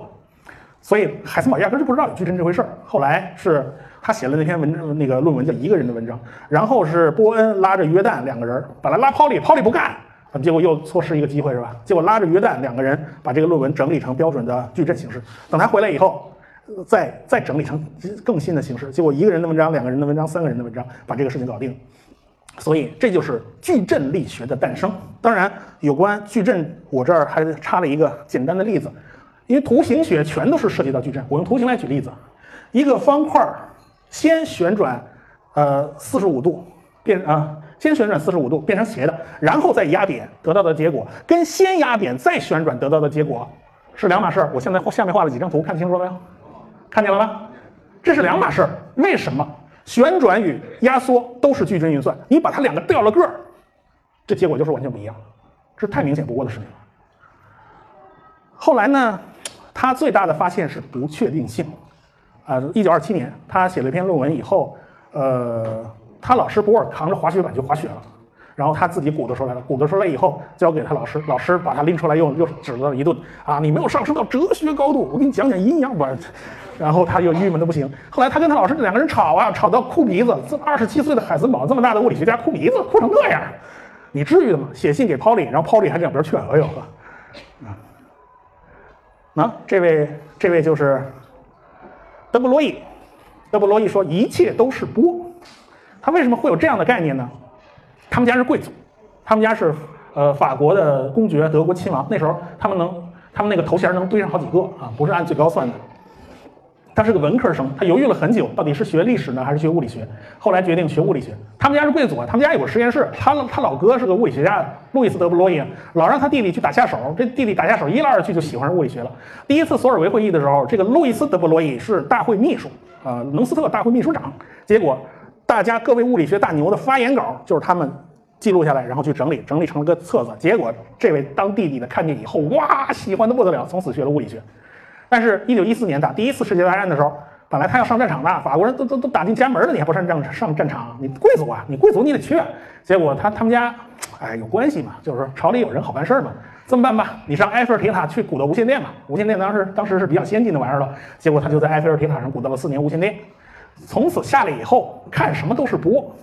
所以海森堡压根就不知道有矩阵这回事儿。后来是他写了那篇文，那个论文叫一个人的文章。然后是波恩拉着约旦两个人把他拉泡里，泡里不干。结果又错失一个机会是吧？结果拉着约旦两个人把这个论文整理成标准的矩阵形式。等他回来以后，再再整理成更新的形式。结果一个人的文章、两个人的文章、三个人的文章，把这个事情搞定。所以这就是矩阵力学的诞生。当然，有关矩阵，我这儿还插了一个简单的例子，因为图形学全都是涉及到矩阵。我用图形来举例子：一个方块先旋转，呃，四十五度变啊。先旋转四十五度变成斜的，然后再压扁得到的结果，跟先压扁再旋转得到的结果是两码事儿。我现在画下面画了几张图，看清楚了没有？看见了吧？这是两码事儿。为什么？旋转与压缩都是矩阵运算，你把它两个调了个儿，这结果就是完全不一样。这太明显不过的事情了。后来呢，他最大的发现是不确定性。啊，一九二七年，他写了一篇论文以后，呃。他老师波尔扛着滑雪板就滑雪了，然后他自己鼓捣出来了，鼓捣出来以后交给他老师，老师把他拎出来又又指了一顿啊，你没有上升到哲学高度，我给你讲讲阴阳吧。然后他就郁闷的不行。后来他跟他老师两个人吵啊，吵到哭鼻子。这二十七岁的海森堡这么大的物理学家哭鼻子，哭成这样，你至于的吗？写信给 Pauli，然后 Pauli 还两边劝，哎呦呵，啊，那这位这位就是德布罗意。德布罗意说一切都是波。他为什么会有这样的概念呢？他们家是贵族，他们家是呃法国的公爵，德国亲王。那时候他们能，他们那个头衔能堆上好几个啊，不是按最高算的。他是个文科生，他犹豫了很久，到底是学历史呢，还是学物理学？后来决定学物理学。他们家是贵族啊，他们家有个实验室。他他老哥是个物理学家，路易斯·德布罗意，老让他弟弟去打下手。这弟弟打下手，一来二去就喜欢上物理学了。第一次索尔维会议的时候，这个路易斯·德布罗意是大会秘书啊，农斯特大会秘书长。结果。大家各位物理学大牛的发言稿就是他们记录下来，然后去整理，整理成了个册子。结果这位当弟弟的看见以后，哇，喜欢的不得了，从此学了物理学。但是，一九一四年打第一次世界大战的时候，本来他要上战场的，法国人都都都打进家门了，你还不上战上战场？你贵族啊，你贵族你得去。结果他他们家，哎，有关系嘛，就是说朝里有人好办事嘛。这么办吧，你上埃菲尔铁塔去鼓捣无线电吧。无线电当时当时是比较先进的玩意儿了。结果他就在埃菲尔铁塔上鼓捣了四年无线电。从此下来以后，看什么都是波。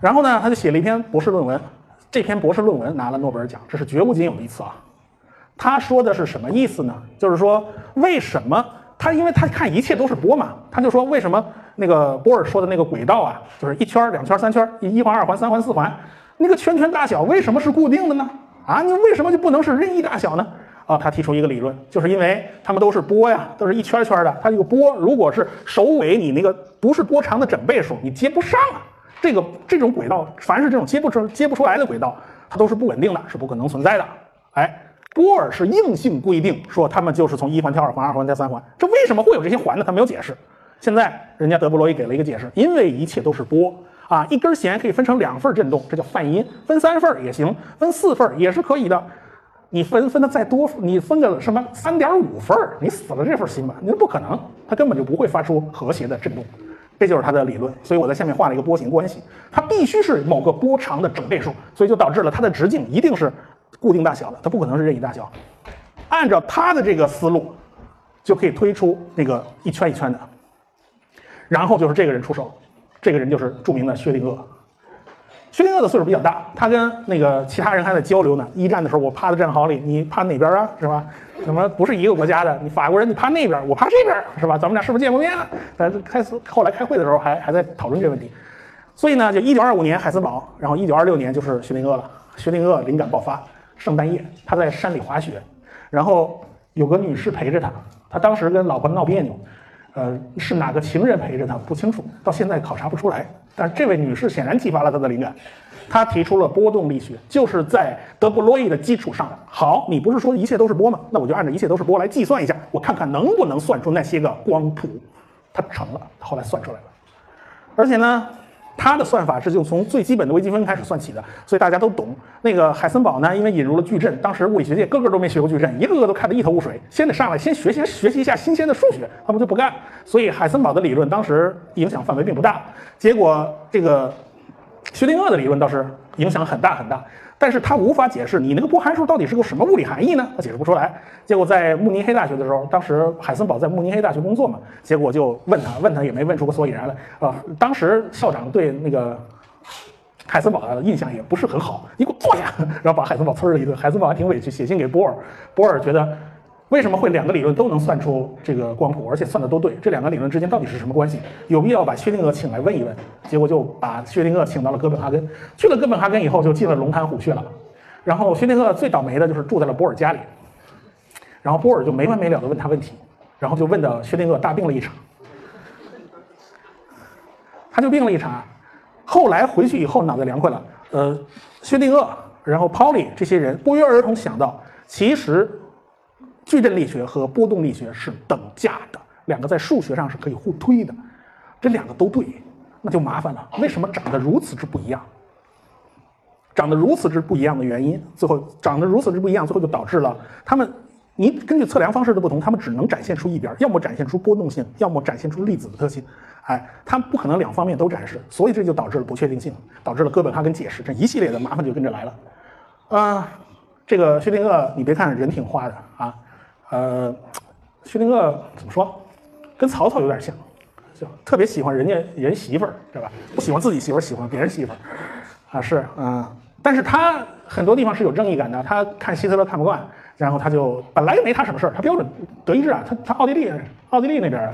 然后呢，他就写了一篇博士论文，这篇博士论文拿了诺贝尔奖，这是绝无仅有的一次啊。他说的是什么意思呢？就是说，为什么他？因为他看一切都是波嘛，他就说为什么那个波尔说的那个轨道啊，就是一圈、两圈、三圈，一环、二环、三环、四环，那个圈圈大小为什么是固定的呢？啊，你为什么就不能是任意大小呢？啊，他提出一个理论，就是因为它们都是波呀，都是一圈圈的。它这个波如果是首尾你那个不是波长的整倍数，你接不上啊。这个这种轨道，凡是这种接不出接不出来的轨道，它都是不稳定的，是不可能存在的。哎，波尔是硬性规定说它们就是从一环跳二环，二环跳三环。这为什么会有这些环呢？他没有解释。现在人家德布罗意给了一个解释，因为一切都是波啊，一根弦可以分成两份振动，这叫泛音，分三份也行，分四份也是可以的。你分分的再多，你分个什么三点五份，你死了这份心吧？那不可能，它根本就不会发出和谐的振动，这就是它的理论。所以我在下面画了一个波形关系，它必须是某个波长的整倍数，所以就导致了它的直径一定是固定大小的，它不可能是任意大小。按照他的这个思路，就可以推出那个一圈一圈的，然后就是这个人出手，这个人就是著名的薛定谔。薛定谔的岁数比较大，他跟那个其他人还在交流呢。一战的时候，我趴在战壕里，你趴哪边啊？是吧？怎么不是一个国家的？你法国人，你趴那边，我趴这边，是吧？咱们俩是不是见过面？啊？但是开始后来开会的时候还还在讨论这问题。所以呢，就一九二五年海森堡，然后一九二六年就是薛定谔了。薛定谔灵感爆发，圣诞夜他在山里滑雪，然后有个女士陪着他，他当时跟老婆闹别扭。呃，是哪个情人陪着他不清楚，到现在考察不出来。但是这位女士显然激发了他的灵感，她提出了波动力学，就是在德布罗意的基础上。好，你不是说一切都是波吗？那我就按照一切都是波来计算一下，我看看能不能算出那些个光谱。他成了，后来算出来了，而且呢。他的算法是就从最基本的微积分开始算起的，所以大家都懂。那个海森堡呢，因为引入了矩阵，当时物理学界个个都没学过矩阵，一个个都看得一头雾水，先得上来先学习学习一下新鲜的数学，他们就不干。所以海森堡的理论当时影响范围并不大，结果这个薛定谔的理论倒是影响很大很大。但是他无法解释你那个波函数到底是个什么物理含义呢？他解释不出来。结果在慕尼黑大学的时候，当时海森堡在慕尼黑大学工作嘛，结果就问他，问他也没问出个所以然来啊。当时校长对那个海森堡的印象也不是很好，你给我坐下，然后把海森堡呲了一顿。海森堡还挺委屈，写信给波尔，波尔觉得。为什么会两个理论都能算出这个光谱，而且算的都对？这两个理论之间到底是什么关系？有必要把薛定谔请来问一问。结果就把薛定谔请到了哥本哈根。去了哥本哈根以后，就进了龙潭虎穴了。然后薛定谔最倒霉的就是住在了波尔家里。然后波尔就没完没了的问他问题，然后就问的薛定谔大病了一场。他就病了一场，后来回去以后脑袋凉快了。呃，薛定谔，然后 Pauli 这些人不约而同想到，其实。矩阵力学和波动力学是等价的，两个在数学上是可以互推的。这两个都对，那就麻烦了。为什么长得如此之不一样？长得如此之不一样的原因，最后长得如此之不一样，最后就导致了他们，你根据测量方式的不同，他们只能展现出一边，要么展现出波动性，要么展现出粒子的特性。哎，他们不可能两方面都展示，所以这就导致了不确定性，导致了哥本哈根解释这一系列的麻烦就跟着来了。啊，这个薛定谔，你别看人挺花的啊，呃，薛定谔怎么说，跟曹操有点像，就特别喜欢人家人媳妇儿，对吧？不喜欢自己媳妇儿，喜欢别人媳妇儿，啊是，嗯，但是他很多地方是有正义感的，他看希特勒看不惯，然后他就本来没他什么事儿，他标准德意志啊，他他奥地利奥地利那边。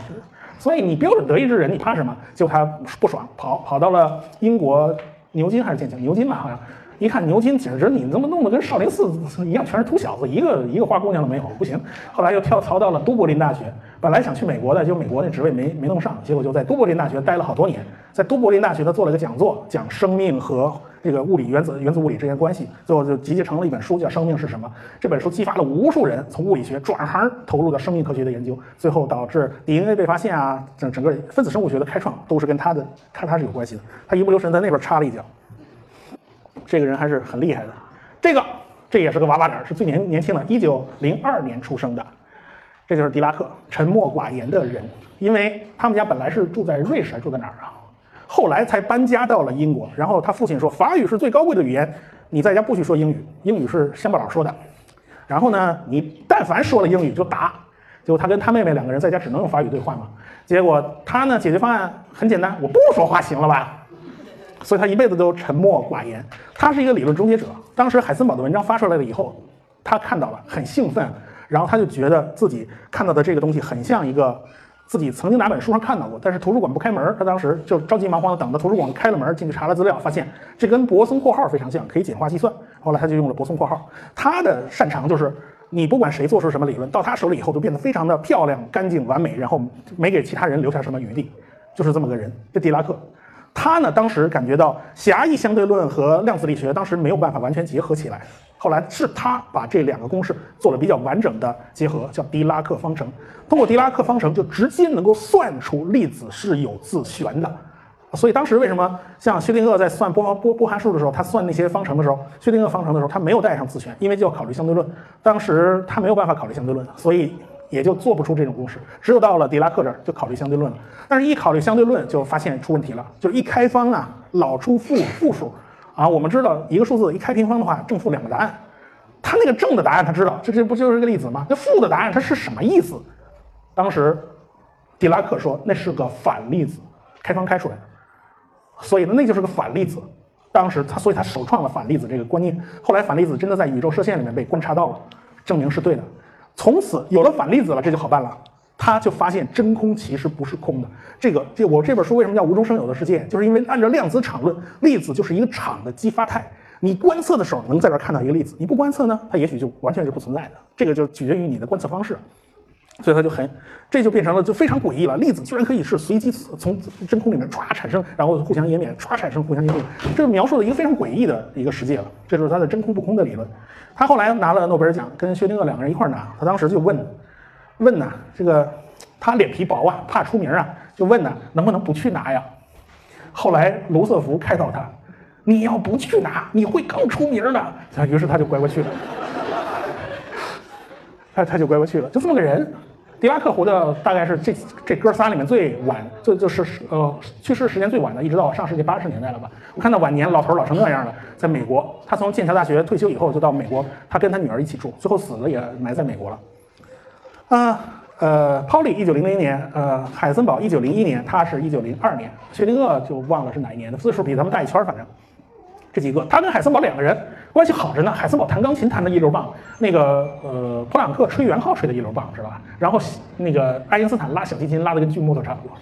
所以你标准德意志人，你怕什么？就他不爽，跑跑到了英国牛津还是剑桥？牛津吧，好像。一看牛津，简直你怎么弄得跟少林寺一样，全是土小子，一个一个花姑娘都没有，不行。后来又跳槽到了都柏林大学，本来想去美国的，结果美国那职位没没弄上，结果就在都柏林大学待了好多年。在都柏林大学，他做了个讲座，讲生命和这个物理原子原子物理之间关系，最后就集结成了一本书，叫《生命是什么》。这本书激发了无数人从物理学转行投入到生命科学的研究，最后导致 DNA 被发现啊，整整个分子生物学的开创都是跟他的看他是有关系的。他一不留神在那边插了一脚。这个人还是很厉害的，这个这也是个娃娃脸，是最年年轻的，一九零二年出生的，这就是狄拉克，沉默寡言的人，因为他们家本来是住在瑞士，还住在哪儿啊？后来才搬家到了英国，然后他父亲说法语是最高贵的语言，你在家不许说英语，英语是乡巴佬说的，然后呢，你但凡说了英语就打，结果他跟他妹妹两个人在家只能用法语对话嘛，结果他呢解决方案很简单，我不说话行了吧？所以他一辈子都沉默寡言，他是一个理论终结者。当时海森堡的文章发出来了以后，他看到了，很兴奋，然后他就觉得自己看到的这个东西很像一个自己曾经哪本书上看到过，但是图书馆不开门，他当时就着急忙慌的等着图书馆开了门，进去查了资料，发现这跟泊松括号非常像，可以简化计算。后来他就用了泊松括号。他的擅长就是你不管谁做出什么理论，到他手里以后都变得非常的漂亮、干净、完美，然后没给其他人留下什么余地，就是这么个人。这狄拉克。他呢，当时感觉到狭义相对论和量子力学当时没有办法完全结合起来，后来是他把这两个公式做了比较完整的结合，叫狄拉克方程。通过狄拉克方程，就直接能够算出粒子是有自旋的。所以当时为什么像薛定谔在算波波波函数的时候，他算那些方程的时候，薛定谔方程的时候，他没有带上自旋，因为就要考虑相对论。当时他没有办法考虑相对论，所以。也就做不出这种公式，只有到了狄拉克这儿就考虑相对论了。但是，一考虑相对论就发现出问题了，就是一开方啊，老出负负数啊。我们知道一个数字一开平方的话，正负两个答案。他那个正的答案他知道，这这不就是个粒子吗？那负的答案它是什么意思？当时狄拉克说那是个反粒子，开方开出来的，所以呢那就是个反粒子。当时他所以他首创了反粒子这个观念。后来反粒子真的在宇宙射线里面被观察到了，证明是对的。从此有了反粒子了，这就好办了。他就发现真空其实不是空的。这个，这我这本书为什么叫无中生有的世界？就是因为按照量子场论，粒子就是一个场的激发态。你观测的时候能在这儿看到一个粒子，你不观测呢，它也许就完全是不存在的。这个就取决于你的观测方式。所以他就很，这就变成了就非常诡异了。粒子居然可以是随机从真空里面唰产生，然后互相湮灭，唰产生互相湮灭。这是描述了一个非常诡异的一个世界了。这就是他的真空不空的理论。他后来拿了诺贝尔奖，跟薛定谔两个人一块拿。他当时就问，问呐，这个他脸皮薄啊，怕出名啊，就问呐，能不能不去拿呀？后来卢瑟福开导他，你要不去拿，你会更出名的。于是他就乖乖去了。他他就乖乖去了，就这么个人。狄拉克活的大概是这这哥仨里面最晚，就就是呃去世时间最晚的，一直到上世纪八十年代了吧。我看到晚年老头老成那样了，在美国。他从剑桥大学退休以后就到美国，他跟他女儿一起住，最后死了也埋在美国了。啊呃，Pauli 一九零零年，呃海森堡一九零一年，他是一九零二年，薛定谔就忘了是哪一年的，岁数比咱们大一圈，反正这几个，他跟海森堡两个人。关系好着呢，海森堡弹钢琴弹的一流棒，那个呃普朗克吹圆号吹的一流棒，知道吧？然后那个爱因斯坦拉小提琴拉的跟锯木头差不多。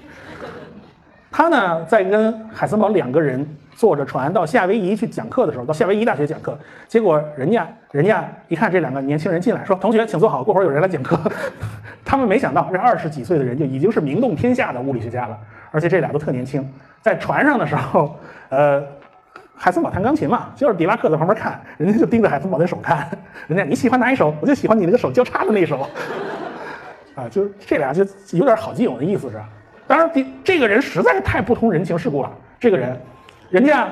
他呢在跟海森堡两个人坐着船到夏威夷去讲课的时候，到夏威夷大学讲课，结果人家人家一看这两个年轻人进来，说同学请坐好，过会儿有人来讲课。他们没想到这二十几岁的人就已经是名动天下的物理学家了，而且这俩都特年轻，在船上的时候，呃。海森堡弹钢琴嘛，就是迪拉克在旁边看，人家就盯着海森堡那手看，人家你喜欢哪一首，我就喜欢你那个手交叉的那一首，啊，就是这俩就有点好基友的意思是。当然，这这个人实在是太不通人情世故了。这个人，人家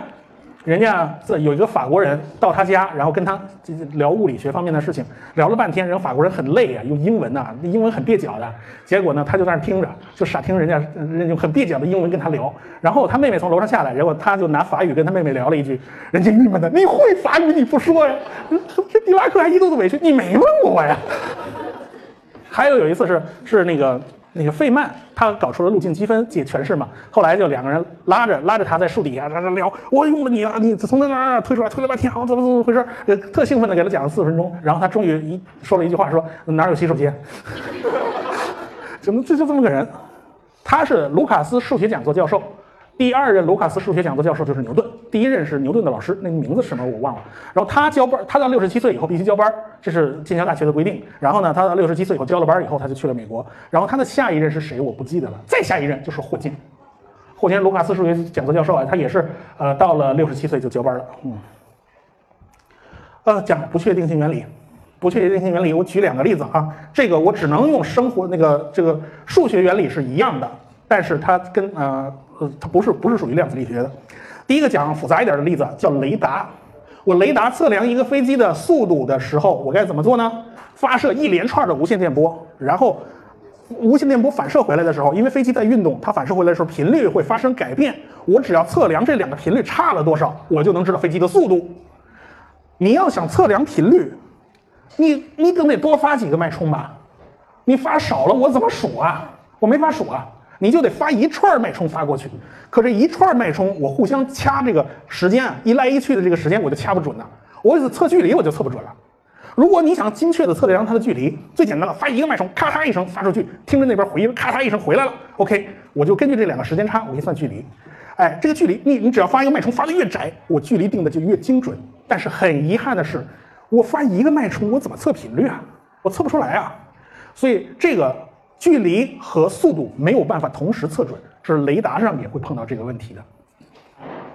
人家这有一个法国人到他家，然后跟他这聊物理学方面的事情，聊了半天，人法国人很累啊，用英文呐，英文很蹩脚的。结果呢，他就在那听着，就傻听人家用很蹩脚的英文跟他聊。然后他妹妹从楼上下来，结果他就拿法语跟他妹妹聊了一句，人家郁闷的，你会法语你不说呀？这狄拉克还一肚子委屈，你没问我呀？还有有一次是是那个。那个费曼他搞出了路径积分解诠释嘛，后来就两个人拉着拉着他在树底下在那聊，我用了你啊，你从那那推出来推了半天，好怎么怎么回事？呃，特兴奋的给他讲了四十分钟，然后他终于一说了一句话，说哪有洗手间？怎么这就这么个人？他是卢卡斯数学讲座教授。第二任卢卡斯数学讲座教授就是牛顿，第一任是牛顿的老师，那个名字什么我忘了。然后他交班，他到六十七岁以后必须交班，这是剑桥大学的规定。然后呢，他到六十七岁以后交了班以后，他就去了美国。然后他的下一任是谁我不记得了，再下一任就是霍金。霍金卢卡斯数学讲座教授啊，他也是呃到了六十七岁就交班了。嗯，呃，讲不确定性原理，不确定性原理，我举两个例子啊，这个我只能用生活那个这个数学原理是一样的，但是它跟呃。呃，它不是不是属于量子力学的。第一个讲复杂一点的例子叫雷达。我雷达测量一个飞机的速度的时候，我该怎么做呢？发射一连串的无线电波，然后无线电波反射回来的时候，因为飞机在运动，它反射回来的时候频率会发生改变。我只要测量这两个频率差了多少，我就能知道飞机的速度。你要想测量频率，你你总得多发几个脉冲吧？你发少了，我怎么数啊？我没法数啊。你就得发一串脉冲发过去，可这一串脉冲我互相掐这个时间啊，一来一去的这个时间我就掐不准了。我测距离我就测不准了。如果你想精确的测量它的距离，最简单的发一个脉冲，咔嚓一声发出去，听着那边回音，咔嚓一声回来了。OK，我就根据这两个时间差，我一算距离。哎，这个距离你你只要发一个脉冲发的越窄，我距离定的就越精准。但是很遗憾的是，我发一个脉冲我怎么测频率啊？我测不出来啊。所以这个。距离和速度没有办法同时测准，是雷达上也会碰到这个问题的。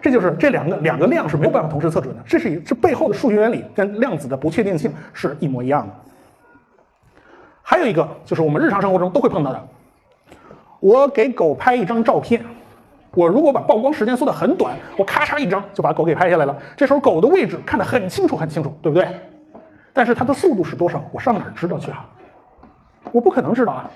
这就是这两个两个量是没有办法同时测准的。这是这背后的数学原理跟量子的不确定性是一模一样的。还有一个就是我们日常生活中都会碰到的，我给狗拍一张照片，我如果把曝光时间缩得很短，我咔嚓一张就把狗给拍下来了。这时候狗的位置看得很清楚很清楚，对不对？但是它的速度是多少？我上哪知道去啊？我不可能知道啊。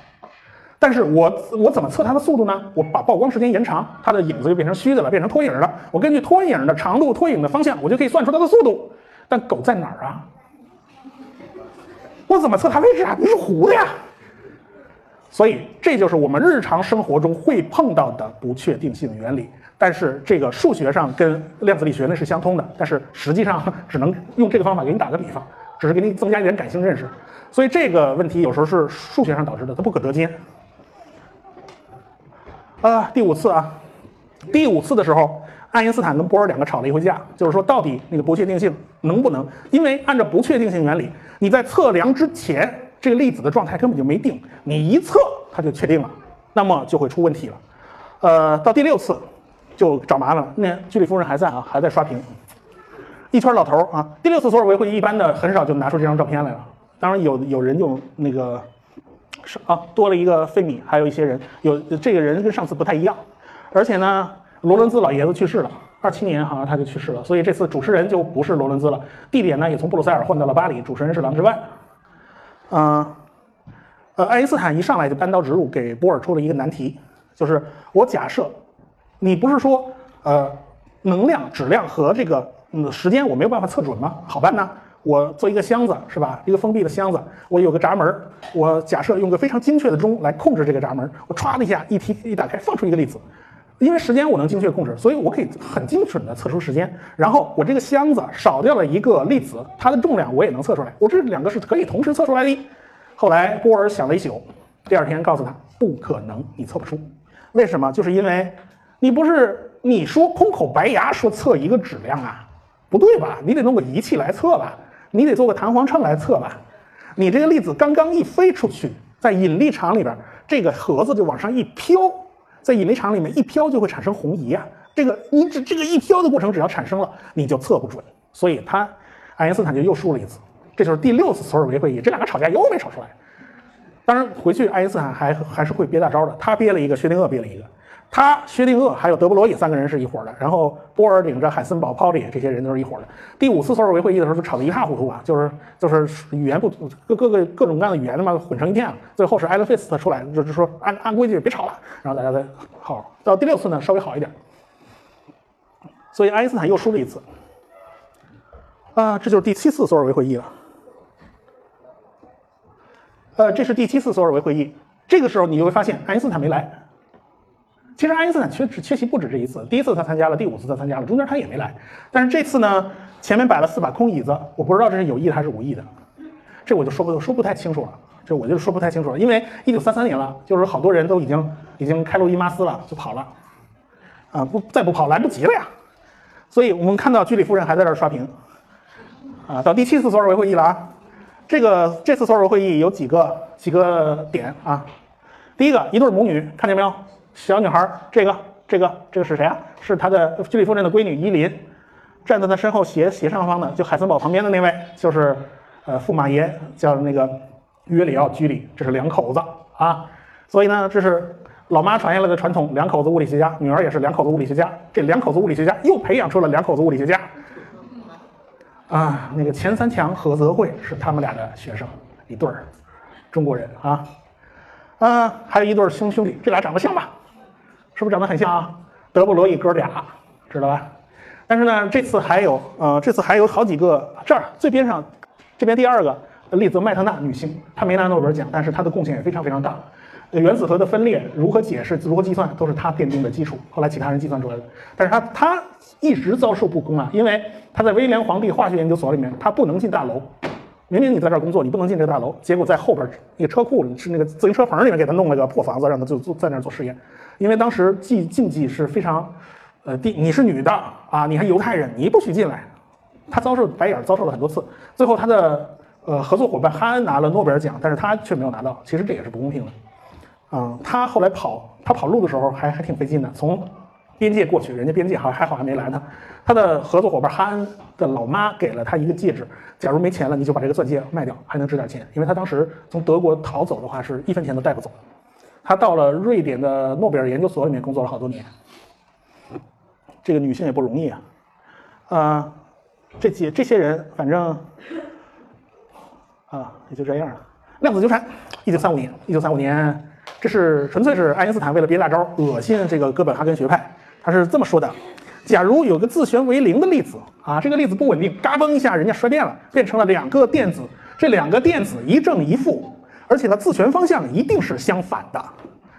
但是我我怎么测它的速度呢？我把曝光时间延长，它的影子就变成虚的了，变成拖影了。我根据拖影的长度、拖影的方向，我就可以算出它的速度。但狗在哪儿啊？我怎么测它位置啊？不是糊的呀。所以这就是我们日常生活中会碰到的不确定性原理。但是这个数学上跟量子力学那是相通的，但是实际上只能用这个方法给你打个比方，只是给你增加一点感性认识。所以这个问题有时候是数学上导致的，它不可得兼。啊，第五次啊，第五次的时候，爱因斯坦跟波尔两个吵了一回架，就是说到底那个不确定性能不能？因为按照不确定性原理，你在测量之前，这个粒子的状态根本就没定，你一测它就确定了，那么就会出问题了。呃，到第六次就找麻烦了。那居里夫人还在啊，还在刷屏，一圈老头啊。第六次索尔维会议一般的很少就拿出这张照片来了，当然有有人就那个。是啊，多了一个费米，还有一些人，有这个人跟上次不太一样，而且呢，罗伦兹老爷子去世了，二七年好像他就去世了，所以这次主持人就不是罗伦兹了，地点呢也从布鲁塞尔换到了巴黎，主持人是郎之万。嗯，呃，爱因斯坦一上来就单刀直入给波尔出了一个难题，就是我假设，你不是说呃能量、质量和这个嗯时间我没有办法测准吗？好办呢。我做一个箱子是吧？一个封闭的箱子，我有个闸门，我假设用个非常精确的钟来控制这个闸门，我歘的一下一提一打开，放出一个粒子，因为时间我能精确控制，所以我可以很精准的测出时间。然后我这个箱子少掉了一个粒子，它的重量我也能测出来，我这两个是可以同时测出来的。后来波尔想了一宿，第二天告诉他不可能，你测不出。为什么？就是因为你不是你说空口白牙说测一个质量啊，不对吧？你得弄个仪器来测吧。你得做个弹簧秤来测吧，你这个粒子刚刚一飞出去，在引力场里边，这个盒子就往上一飘，在引力场里面一飘就会产生红移啊。这个你这这个一飘的过程只要产生了，你就测不准。所以他爱因斯坦就又输了一次，这就是第六次索尔维会议，这两个吵架又没吵出来。当然回去爱因斯坦还还是会憋大招的，他憋了一个，薛定谔憋了一个。他、薛定谔还有德布罗意三个人是一伙的，然后波尔领着海森堡、泡利这些人都是一伙的。第五次索尔维会议的时候就吵得一塌糊涂啊，就是就是语言不各各个各种各样的语言他妈混成一片了。最后是艾伦费斯特出来，就是说按按规矩别吵了，然后大家再好。到第六次呢稍微好一点，所以爱因斯坦又输了一次。啊，这就是第七次索尔维会议了。呃，这是第七次索尔维会议，这个时候你就会发现爱因斯坦没来。其实爱因斯坦缺缺席不止这一次，第一次他参加了，第五次他参加了，中间他也没来。但是这次呢，前面摆了四把空椅子，我不知道这是有意的还是无意的，这我就说不说不太清楚了。这我就说不太清楚了，因为一九三三年了，就是好多人都已经已经开路易马斯了，就跑了，啊不再不跑来不及了呀。所以我们看到居里夫人还在这儿刷屏，啊，到第七次索尔维会议了啊。这个这次索尔维会议有几个几个点啊？第一个，一对母女，看见没有？小女孩，这个，这个，这个是谁啊？是他的居里夫人的闺女伊琳，站在他身后斜斜上方的，就海森堡旁边的那位，就是呃驸马爷，叫那个约里奥居里，这是两口子啊。所以呢，这是老妈传下来的传统，两口子物理学家，女儿也是两口子物理学家。这两口子物理学家又培养出了两口子物理学家啊。那个钱三强和泽惠是他们俩的学生，一对儿中国人啊。啊，还有一对兄兄弟，这俩长得像吧？是不是长得很像啊？德布罗意哥俩，知道吧？但是呢，这次还有，呃，这次还有好几个。这儿最边上，这边第二个利泽麦特纳女性，她没拿诺贝尔奖，但是她的贡献也非常非常大。原子核的分裂如何解释、如何计算，都是她奠定的基础。后来其他人计算出来的，但是她她一直遭受不公啊，因为她在威廉皇帝化学研究所里面，她不能进大楼。明明你在这儿工作，你不能进这个大楼，结果在后边那个车库是那个自行车棚里面给他弄了个破房子，让他就做在那儿做实验。因为当时禁禁忌是非常，呃，第你是女的啊，你还犹太人，你不许进来。他遭受白眼，遭受了很多次。最后他的呃合作伙伴哈恩拿了诺贝尔奖，但是他却没有拿到。其实这也是不公平的。嗯，他后来跑，他跑路的时候还还挺费劲的，从边界过去，人家边界还还好还没拦他。他的合作伙伴哈恩的老妈给了他一个戒指，假如没钱了，你就把这个钻戒卖掉，还能值点钱。因为他当时从德国逃走的话，是一分钱都带不走。他到了瑞典的诺贝尔研究所里面工作了好多年。这个女性也不容易啊，啊，这几这些人反正啊也就这样了。量子纠缠，一九三五年，一九三五年，这是纯粹是爱因斯坦为了憋大招，恶心这个哥本哈根学派。他是这么说的。假如有个自旋为零的粒子啊，这个粒子不稳定，嘎嘣一下，人家衰变了，变成了两个电子，这两个电子一正一负，而且它自旋方向一定是相反的。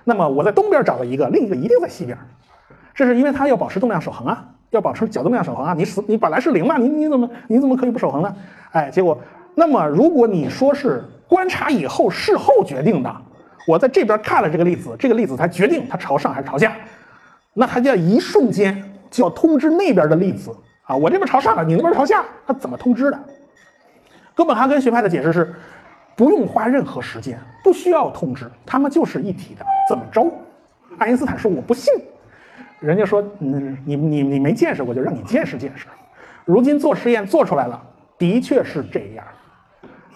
那么我在东边找了一个，另一个一定在西边，这是因为它要保持动量守恒啊，要保持角动量守恒啊。你死你本来是零嘛，你你怎么你怎么可以不守恒呢？哎，结果那么如果你说是观察以后事后决定的，我在这边看了这个粒子，这个粒子才决定它朝上还是朝下，那它就要一瞬间。就要通知那边的粒子啊，我这边朝上了，你那边朝下，它怎么通知的？哥本哈根学派的解释是，不用花任何时间，不需要通知，他们就是一体的。怎么着？爱因斯坦说我不信，人家说，嗯，你你你没见识，过就让你见识见识。如今做实验做出来了，的确是这样。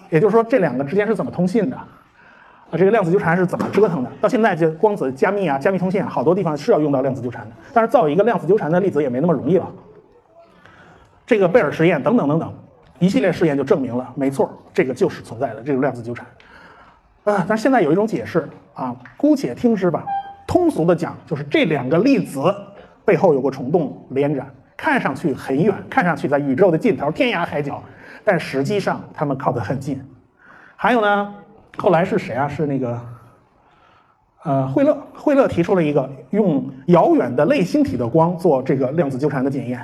也就是说，这两个之间是怎么通信的？啊，这个量子纠缠是怎么折腾的？到现在就光子加密啊，加密通信啊，好多地方是要用到量子纠缠的。但是造一个量子纠缠的粒子也没那么容易了。这个贝尔实验等等等等，一系列试验就证明了，没错，这个就是存在的这种量子纠缠。啊，但现在有一种解释啊，姑且听之吧。通俗的讲，就是这两个粒子背后有个虫洞连着，看上去很远，看上去在宇宙的尽头，天涯海角，但实际上它们靠得很近。还有呢？后来是谁啊？是那个，呃，惠勒。惠勒提出了一个用遥远的类星体的光做这个量子纠缠的检验，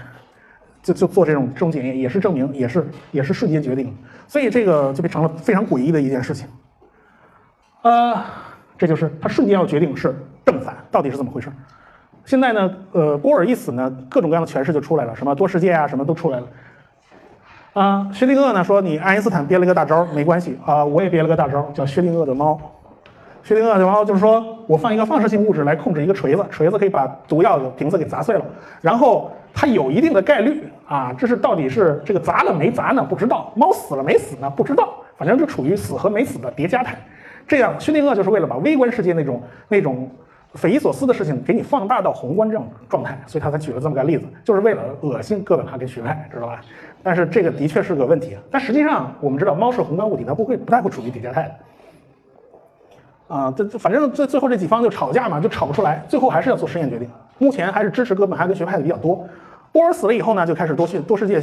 就就做这种这种检验，也是证明，也是也是瞬间决定。所以这个就变成了非常诡异的一件事情。呃，这就是他瞬间要决定是正反，到底是怎么回事？现在呢，呃，波尔一死呢，各种各样的诠释就出来了，什么多世界啊，什么都出来了。啊，薛定谔呢说你爱因斯坦编了个大招，没关系啊，我也编了个大招，叫薛定谔的猫。薛定谔的猫就是说我放一个放射性物质来控制一个锤子，锤子可以把毒药的瓶子给砸碎了，然后它有一定的概率啊，这是到底是这个砸了没砸呢？不知道，猫死了没死呢？不知道，反正就处于死和没死的叠加态。这样薛定谔就是为了把微观世界那种那种匪夷所思的事情给你放大到宏观这种状态，所以他才举了这么个例子，就是为了恶心哥本哈根学派，知道吧？但是这个的确是个问题啊。但实际上我们知道，猫是宏观物体，它不会不太会处于叠加态的。啊，这这反正最最后这几方就吵架嘛，就吵不出来，最后还是要做实验决定。目前还是支持哥本哈根学派的比较多。波尔死了以后呢，就开始多世多世界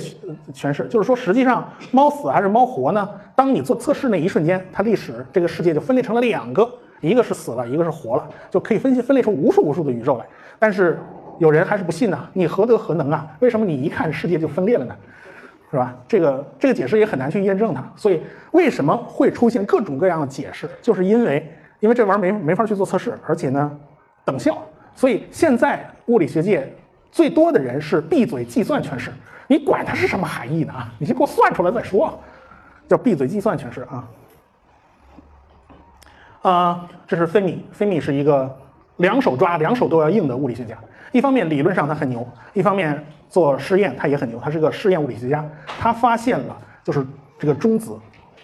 诠释，就是说实际上猫死还是猫活呢？当你做测试那一瞬间，它历史这个世界就分裂成了两个，一个是死了，一个是活了，就可以分析分裂出无数无数的宇宙来。但是有人还是不信呢，你何德何能啊？为什么你一看世界就分裂了呢？是吧？这个这个解释也很难去验证它。所以为什么会出现各种各样的解释？就是因为。因为这玩意儿没没法去做测试，而且呢，等效，所以现在物理学界最多的人是闭嘴计算诠释。你管它是什么含义呢啊？你先给我算出来再说，叫闭嘴计算诠释啊。啊，这是费米，费米是一个两手抓、两手都要硬的物理学家。一方面理论上他很牛，一方面做实验他也很牛。他是个实验物理学家，他发现了就是这个中子。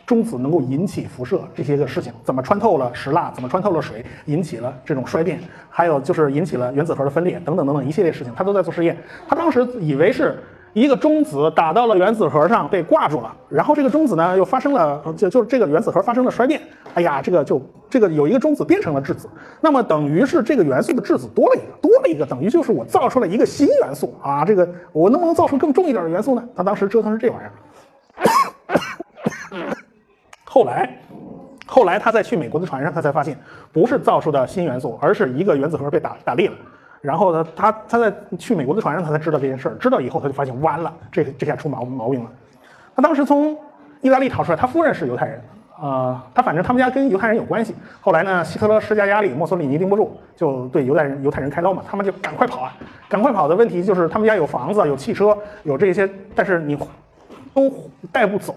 中子能够引起辐射这些个事情，怎么穿透了石蜡，怎么穿透了水，引起了这种衰变，还有就是引起了原子核的分裂，等等等等一系列事情，他都在做实验。他当时以为是一个中子打到了原子核上被挂住了，然后这个中子呢又发生了，就就是这个原子核发生了衰变。哎呀，这个就这个有一个中子变成了质子，那么等于是这个元素的质子多了一个，多了一个，等于就是我造出了一个新元素啊。这个我能不能造出更重一点的元素呢？他当时折腾是这玩意儿。后来，后来他在去美国的船上，他才发现不是造出的新元素，而是一个原子核被打打裂了。然后呢，他他在去美国的船上，他才知道这件事儿。知道以后，他就发现完了，这这下出毛毛病了。他当时从意大利逃出来，他夫人是犹太人，啊，他反正他们家跟犹太人有关系。后来呢，希特勒施加压力，墨索里尼顶不住，就对犹太人犹太人开刀嘛。他们就赶快跑啊，赶快跑的问题就是他们家有房子、有汽车、有这些，但是你都带不走。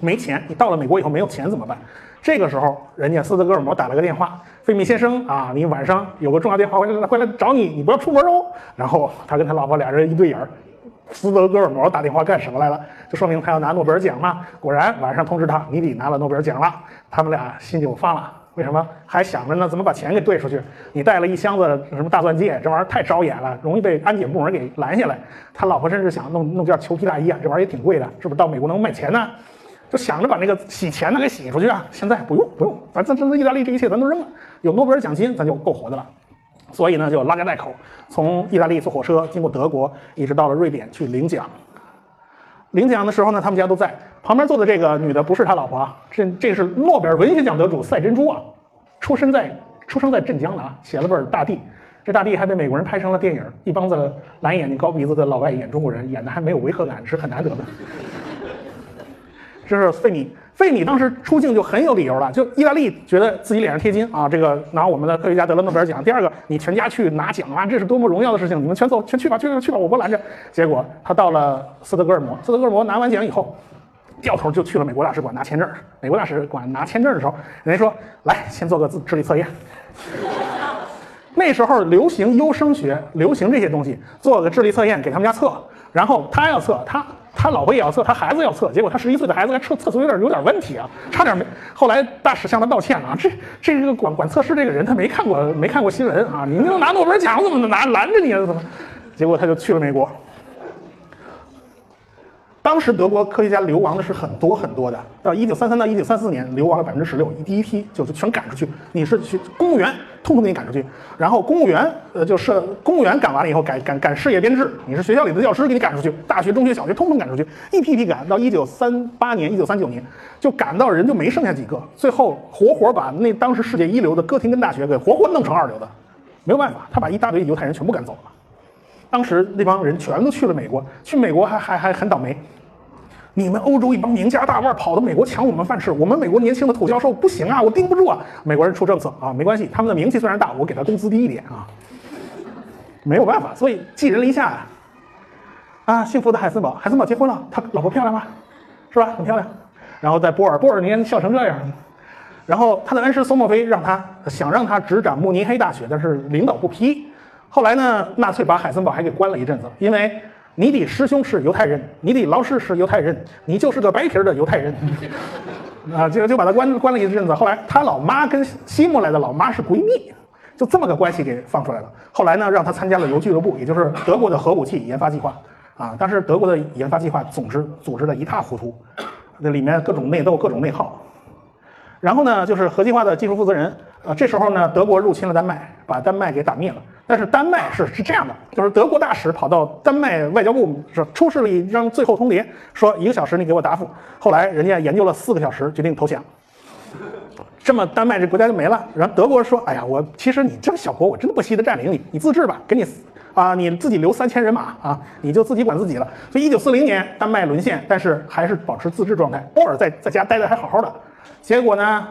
没钱，你到了美国以后没有钱怎么办？这个时候，人家斯德哥尔摩打了个电话，费米先生啊，你晚上有个重要电话回来回来找你，你不要出门哦。然后他跟他老婆俩人一对眼，斯德哥尔摩打电话干什么来了？就说明他要拿诺贝尔奖嘛。果然晚上通知他，你得拿了诺贝尔奖了。他们俩心就放了。为什么？还想着呢，怎么把钱给兑出去？你带了一箱子什么大钻戒，这玩意儿太招眼了，容易被安检部门给拦下来。他老婆甚至想弄弄件裘皮大衣啊，这玩意儿也挺贵的，是不是到美国能卖钱呢？就想着把那个洗钱的给洗出去啊！现在不用不用，反正这这意大利这一切咱都扔了，有诺贝尔奖金咱就够活的了。所以呢，就拉家带口从意大利坐火车经过德国，一直到了瑞典去领奖。领奖的时候呢，他们家都在旁边坐的这个女的不是他老婆啊，这这是诺贝尔文学奖得主赛珍珠啊，出生在出生在镇江的啊，写了本《大地》，这《大地》还被美国人拍成了电影，一帮子蓝眼睛高鼻子的老外演中国人，演的还没有违和感，是很难得的。这是费米，费米当时出境就很有理由了，就意大利觉得自己脸上贴金啊，这个拿我们的科学家得了诺贝尔奖。第二个，你全家去拿奖啊，这是多么荣耀的事情，你们全走，全去吧，去吧，去吧，我不拦着。结果他到了斯德哥尔摩，斯德哥尔摩拿完奖以后，掉头就去了美国大使馆拿签证。美国大使馆拿签证的时候，人家说来先做个智智力测验。那时候流行优生学，流行这些东西，做个智力测验给他们家测，然后他要测他。他老婆也要测，他孩子要测，结果他十一岁的孩子还测测出有点有点问题啊，差点没。后来大使向他道歉啊，这这个管管测试这个人他没看过没看过新闻啊，你能拿诺贝尔奖怎么拿拦着你啊怎么？结果他就去了美国。当时德国科学家流亡的是很多很多的，到一九三三到一九三四年流亡了百分之十六，第一批就是全赶出去。你是去公务员，通通给你赶出去。然后公务员，呃，就是公务员赶完了以后，赶赶赶事业编制。你是学校里的教师，给你赶出去。大学、中学、小学，通通赶出去，一批批赶。到一九三八年、一九三九年，就赶到人就没剩下几个。最后活活把那当时世界一流的哥廷根大学给活活弄成二流的。没有办法，他把一大堆犹太人全部赶走了。当时那帮人全都去了美国，去美国还还还很倒霉。你们欧洲一帮名家大腕跑到美国抢我们饭吃，我们美国年轻的土教授不行啊，我盯不住啊。美国人出政策啊，没关系，他们的名气虽然大，我给他工资低一点啊。没有办法，所以寄人篱下啊。啊，幸福的海森堡，海森堡结婚了，他老婆漂亮吗？是吧？很漂亮。然后在波尔，波尔年笑成这样。然后他的恩师索莫菲让他想让他执掌慕尼黑大学，但是领导不批。后来呢，纳粹把海森堡还给关了一阵子，因为。你的师兄是犹太人，你的老师是犹太人，你就是个白皮的犹太人，啊，就就把他关关了一阵子。后来他老妈跟希姆莱的老妈是闺蜜，就这么个关系给放出来了。后来呢，让他参加了铀俱乐部，也就是德国的核武器研发计划啊。当时德国的研发计划总之组织的一塌糊涂，那里面各种内斗，各种内耗。然后呢，就是核计划的技术负责人，呃，这时候呢，德国入侵了丹麦，把丹麦给打灭了。但是丹麦是是这样的，就是德国大使跑到丹麦外交部是出示了一张最后通牒，说一个小时你给我答复。后来人家研究了四个小时，决定投降。这么丹麦这国家就没了。然后德国说：“哎呀，我其实你这个小国，我真的不惜的占领你，你自治吧，给你啊，你自己留三千人马啊，你就自己管自己了。”所以一九四零年丹麦沦陷，但是还是保持自治状态。波尔在在家待的还好好的。结果呢，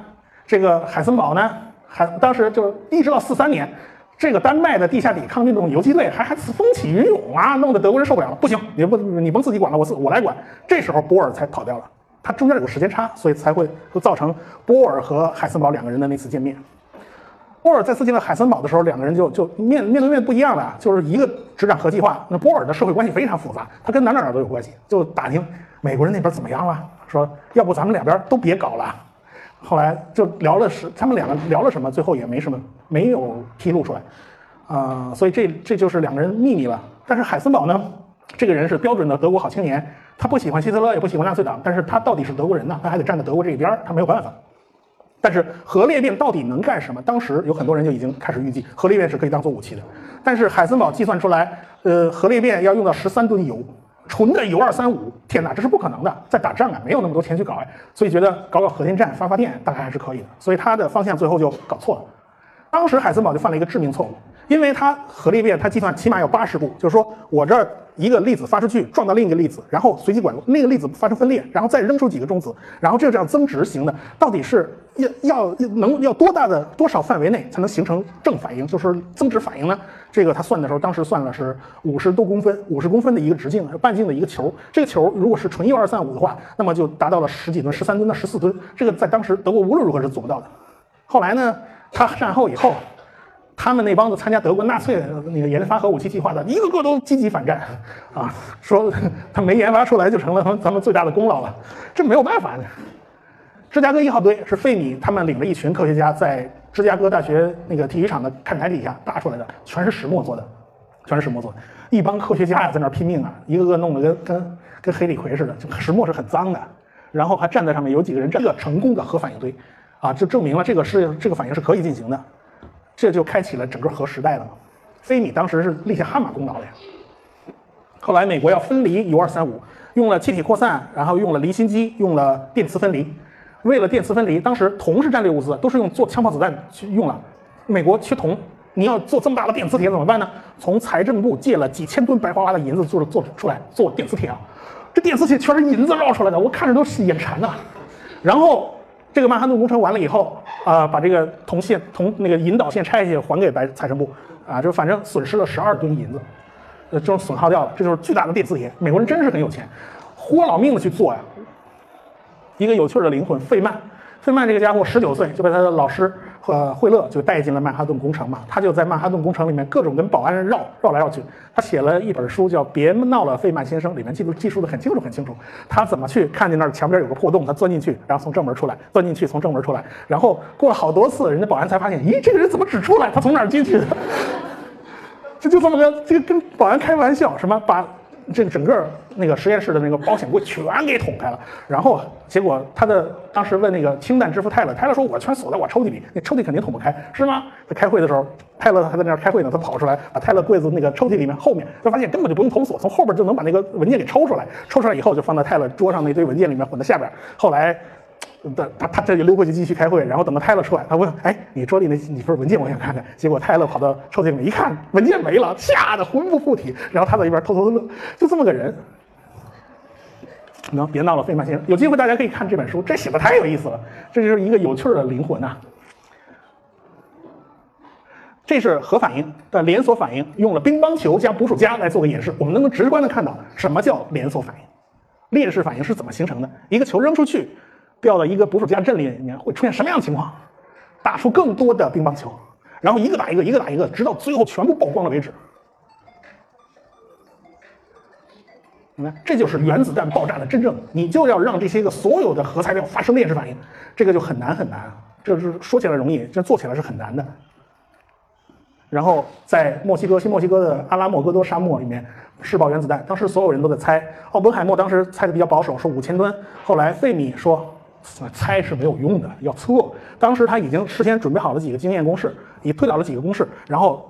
这个海森堡呢，还当时就一直到四三年，这个丹麦的地下抵抗运动游击队还还风起云涌啊，弄得德国人受不了了。不行，你不你甭自己管了，我自我来管。这时候波尔才跑掉了，他中间有个时间差，所以才会会造成波尔和海森堡两个人的那次见面。波尔再次见到海森堡的时候，两个人就就面面对面不一样了，就是一个执掌核计划。那波尔的社会关系非常复杂，他跟哪哪哪都有关系，就打听美国人那边怎么样了，说要不咱们两边都别搞了。后来就聊了是他们两个聊了什么，最后也没什么没有披露出来，啊，所以这这就是两个人秘密了。但是海森堡呢，这个人是标准的德国好青年，他不喜欢希特勒，也不喜欢纳粹党，但是他到底是德国人呢，他还得站在德国这一边，他没有办法。但是核裂变到底能干什么？当时有很多人就已经开始预计，核裂变是可以当做武器的。但是海森堡计算出来，呃，核裂变要用到十三吨油。纯的铀二三五，天哪，这是不可能的，在打仗啊，没有那么多钱去搞哎，所以觉得搞搞核电站发发电大概还是可以的，所以他的方向最后就搞错了。当时海森堡就犯了一个致命错误，因为它核裂变，它计算起码要八十步，就是说我这儿一个粒子发出去撞到另一个粒子，然后随机管那个粒子发生分裂，然后再扔出几个中子，然后这这样增值型的，到底是要要能要多大的多少范围内才能形成正反应，就是增值反应呢？这个他算的时候，当时算了是五十多公分，五十公分的一个直径，半径的一个球。这个球如果是纯铀二三五的话，那么就达到了十几吨，十三吨到十四吨。这个在当时德国无论如何是做不到的。后来呢，他战后以后，他们那帮子参加德国纳粹那个研发核武器计划的，一个个都积极反战，啊，说他没研发出来就成了咱们最大的功劳了。这没有办法。芝加哥一号堆是费米他们领着一群科学家在。芝加哥大学那个体育场的看台底下搭出来的，全是石墨做的，全是石墨做的。一帮科学家呀，在那儿拼命啊，一个个弄得跟跟跟黑李逵似的。石墨是很脏的，然后还站在上面，有几个人站。一个成功的核反应堆，啊，就证明了这个是这个反应是可以进行的，这就开启了整个核时代了嘛。费米当时是立下汗马功劳的呀。后来美国要分离铀二三五，用了气体扩散，然后用了离心机，用了电磁分离。为了电磁分离，当时铜是战略物资，都是用做枪炮子弹去用了。美国缺铜，你要做这么大的电磁铁怎么办呢？从财政部借了几千吨白花花的银子做做出来做电磁铁啊！这电磁铁全是银子绕出来的，我看着都是眼馋呐。然后这个曼哈顿工程完了以后啊，把这个铜线铜那个引导线拆下去还给白财政部啊，就反正损失了十二吨银子，呃，这种损耗掉了，这就是巨大的电磁铁。美国人真是很有钱，豁老命的去做呀。一个有趣的灵魂，费曼。费曼这个家伙十九岁就被他的老师和惠勒就带进了曼哈顿工程嘛。他就在曼哈顿工程里面各种跟保安绕绕来绕去。他写了一本书叫《别闹了，费曼先生》，里面记录记述的很清楚很清楚。他怎么去看见那儿墙边有个破洞，他钻进去，然后从正门出来，钻进去从正门出来，然后过了好多次，人家保安才发现，咦，这个人怎么只出来？他从哪儿进去的？这就这么个，这个跟保安开玩笑，什么把。这整个那个实验室的那个保险柜全给捅开了，然后结果他的当时问那个氢弹之父泰勒，泰勒说：“我全锁在我抽屉里，那抽屉肯定捅不开，是吗？”他开会的时候，泰勒还在那儿开会呢，他跑出来，把泰勒柜子那个抽屉里面后面，他发现根本就不用捅锁，从后边就能把那个文件给抽出来，抽出来以后就放在泰勒桌上那堆文件里面混在下边，后来。他他他这就溜过去继续开会，然后等到泰勒出来，他问：“哎，你桌里那几份文件我想看看。”结果泰勒跑到抽屉里面一看，文件没了，吓得魂不附体。然后他在一边偷偷的乐，就这么个人。能别闹了，费曼先生，有机会大家可以看这本书，这写的太有意思了，这就是一个有趣的灵魂呐。这是核反应的连锁反应，用了乒乓球加捕鼠夹来做个演示，我们能够直观的看到什么叫连锁反应，链式反应是怎么形成的。一个球扔出去。掉到一个捕鼠夹阵里面会出现什么样的情况？打出更多的乒乓球，然后一个打一个，一个打一个，直到最后全部曝光了为止。你看，这就是原子弹爆炸的真正，你就要让这些个所有的核材料发生链式反应，这个就很难很难。这是说起来容易，这做起来是很难的。然后在墨西哥新墨西哥的阿拉莫戈多沙漠里面试爆原子弹。当时所有人都在猜，奥本海默当时猜的比较保守，说五千吨。后来费米说，猜是没有用的，要测。当时他已经事先准备好了几个经验公式，也推导了几个公式，然后。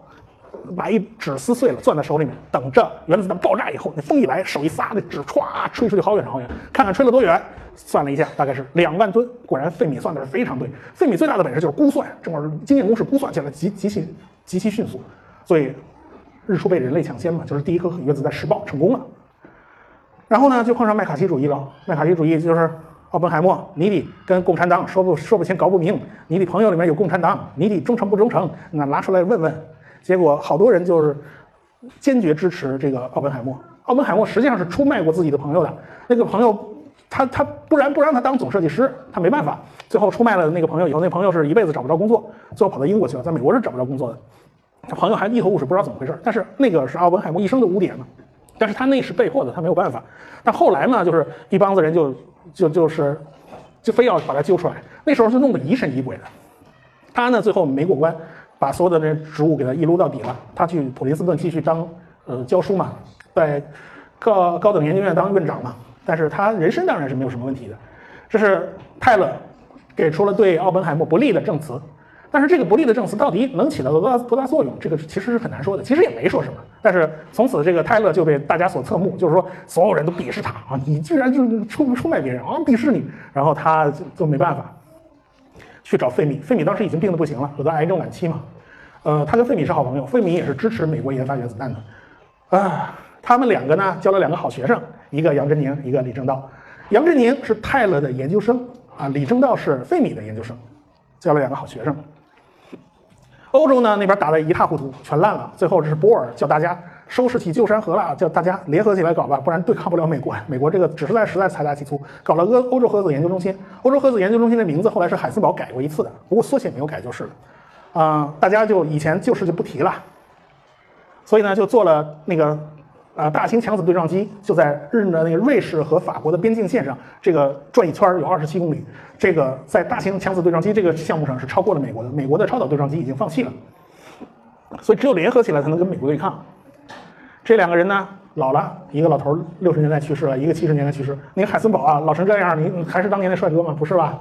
把一纸撕碎了，攥在手里面，等着原子弹爆炸以后，那风一来，手一撒，那纸歘吹出去好远好远。看看吹了多远，算了一下，大概是两万吨。果然，费米算的是非常对。费米最大的本事就是估算，这会儿经验公式估算起来极极其极其迅速。所以，日出被人类抢先嘛，就是第一颗原子弹试爆成功了。然后呢，就碰上麦卡锡主义了。麦卡锡主义就是奥本海默，你得跟共产党说不说不清搞不明，你的朋友里面有共产党，你得忠诚不忠诚？那拿出来问问。结果好多人就是坚决支持这个奥本海默。奥本海默实际上是出卖过自己的朋友的。那个朋友，他他不然不让他当总设计师，他没办法。最后出卖了那个朋友以后，那朋友是一辈子找不着工作，最后跑到英国去了，在美国是找不着工作的。他朋友还一头雾水，不知道怎么回事。但是那个是奥本海默一生的污点嘛。但是他那是被迫的，他没有办法。但后来呢，就是一帮子人就就就是就非要把他揪出来。那时候是弄得疑神疑鬼的。他呢，最后没过关。把所有的那职务给他一撸到底了。他去普林斯顿继续当呃教书嘛，在高高等研究院当院长嘛。但是他人生当然是没有什么问题的。这是泰勒给出了对奥本海默不利的证词。但是这个不利的证词到底能起到多大多大作用？这个其实是很难说的。其实也没说什么。但是从此这个泰勒就被大家所侧目，就是说所有人都鄙视他啊！你居然就出出卖别人啊！鄙视你。然后他就没办法去找费米。费米当时已经病得不行了，有的癌症晚期嘛。呃，他跟费米是好朋友，费米也是支持美国研发原子弹的，啊，他们两个呢交了两个好学生，一个杨振宁，一个李政道。杨振宁是泰勒的研究生啊，李政道是费米的研究生，交了两个好学生。欧洲呢那边打得一塌糊涂，全烂了。最后这是波尔叫大家收拾起旧山河了，叫大家联合起来搞吧，不然对抗不了美国。美国这个只是在实在财大气粗，搞了欧欧洲核子研究中心。欧洲核子研究中心的名字后来是海森堡改过一次的，不过缩写没有改就是了。啊，大家就以前旧事就不提了，所以呢，就做了那个啊大型强子对撞机，就在日的那个瑞士和法国的边境线上，这个转一圈有二十七公里。这个在大型强子对撞机这个项目上是超过了美国的，美国的超导对撞机已经放弃了，所以只有联合起来才能跟美国对抗。这两个人呢老了，一个老头六十年代去世了，一个七十年代去世。那个海森堡啊，老成这样，你还是当年的帅哥吗？不是吧？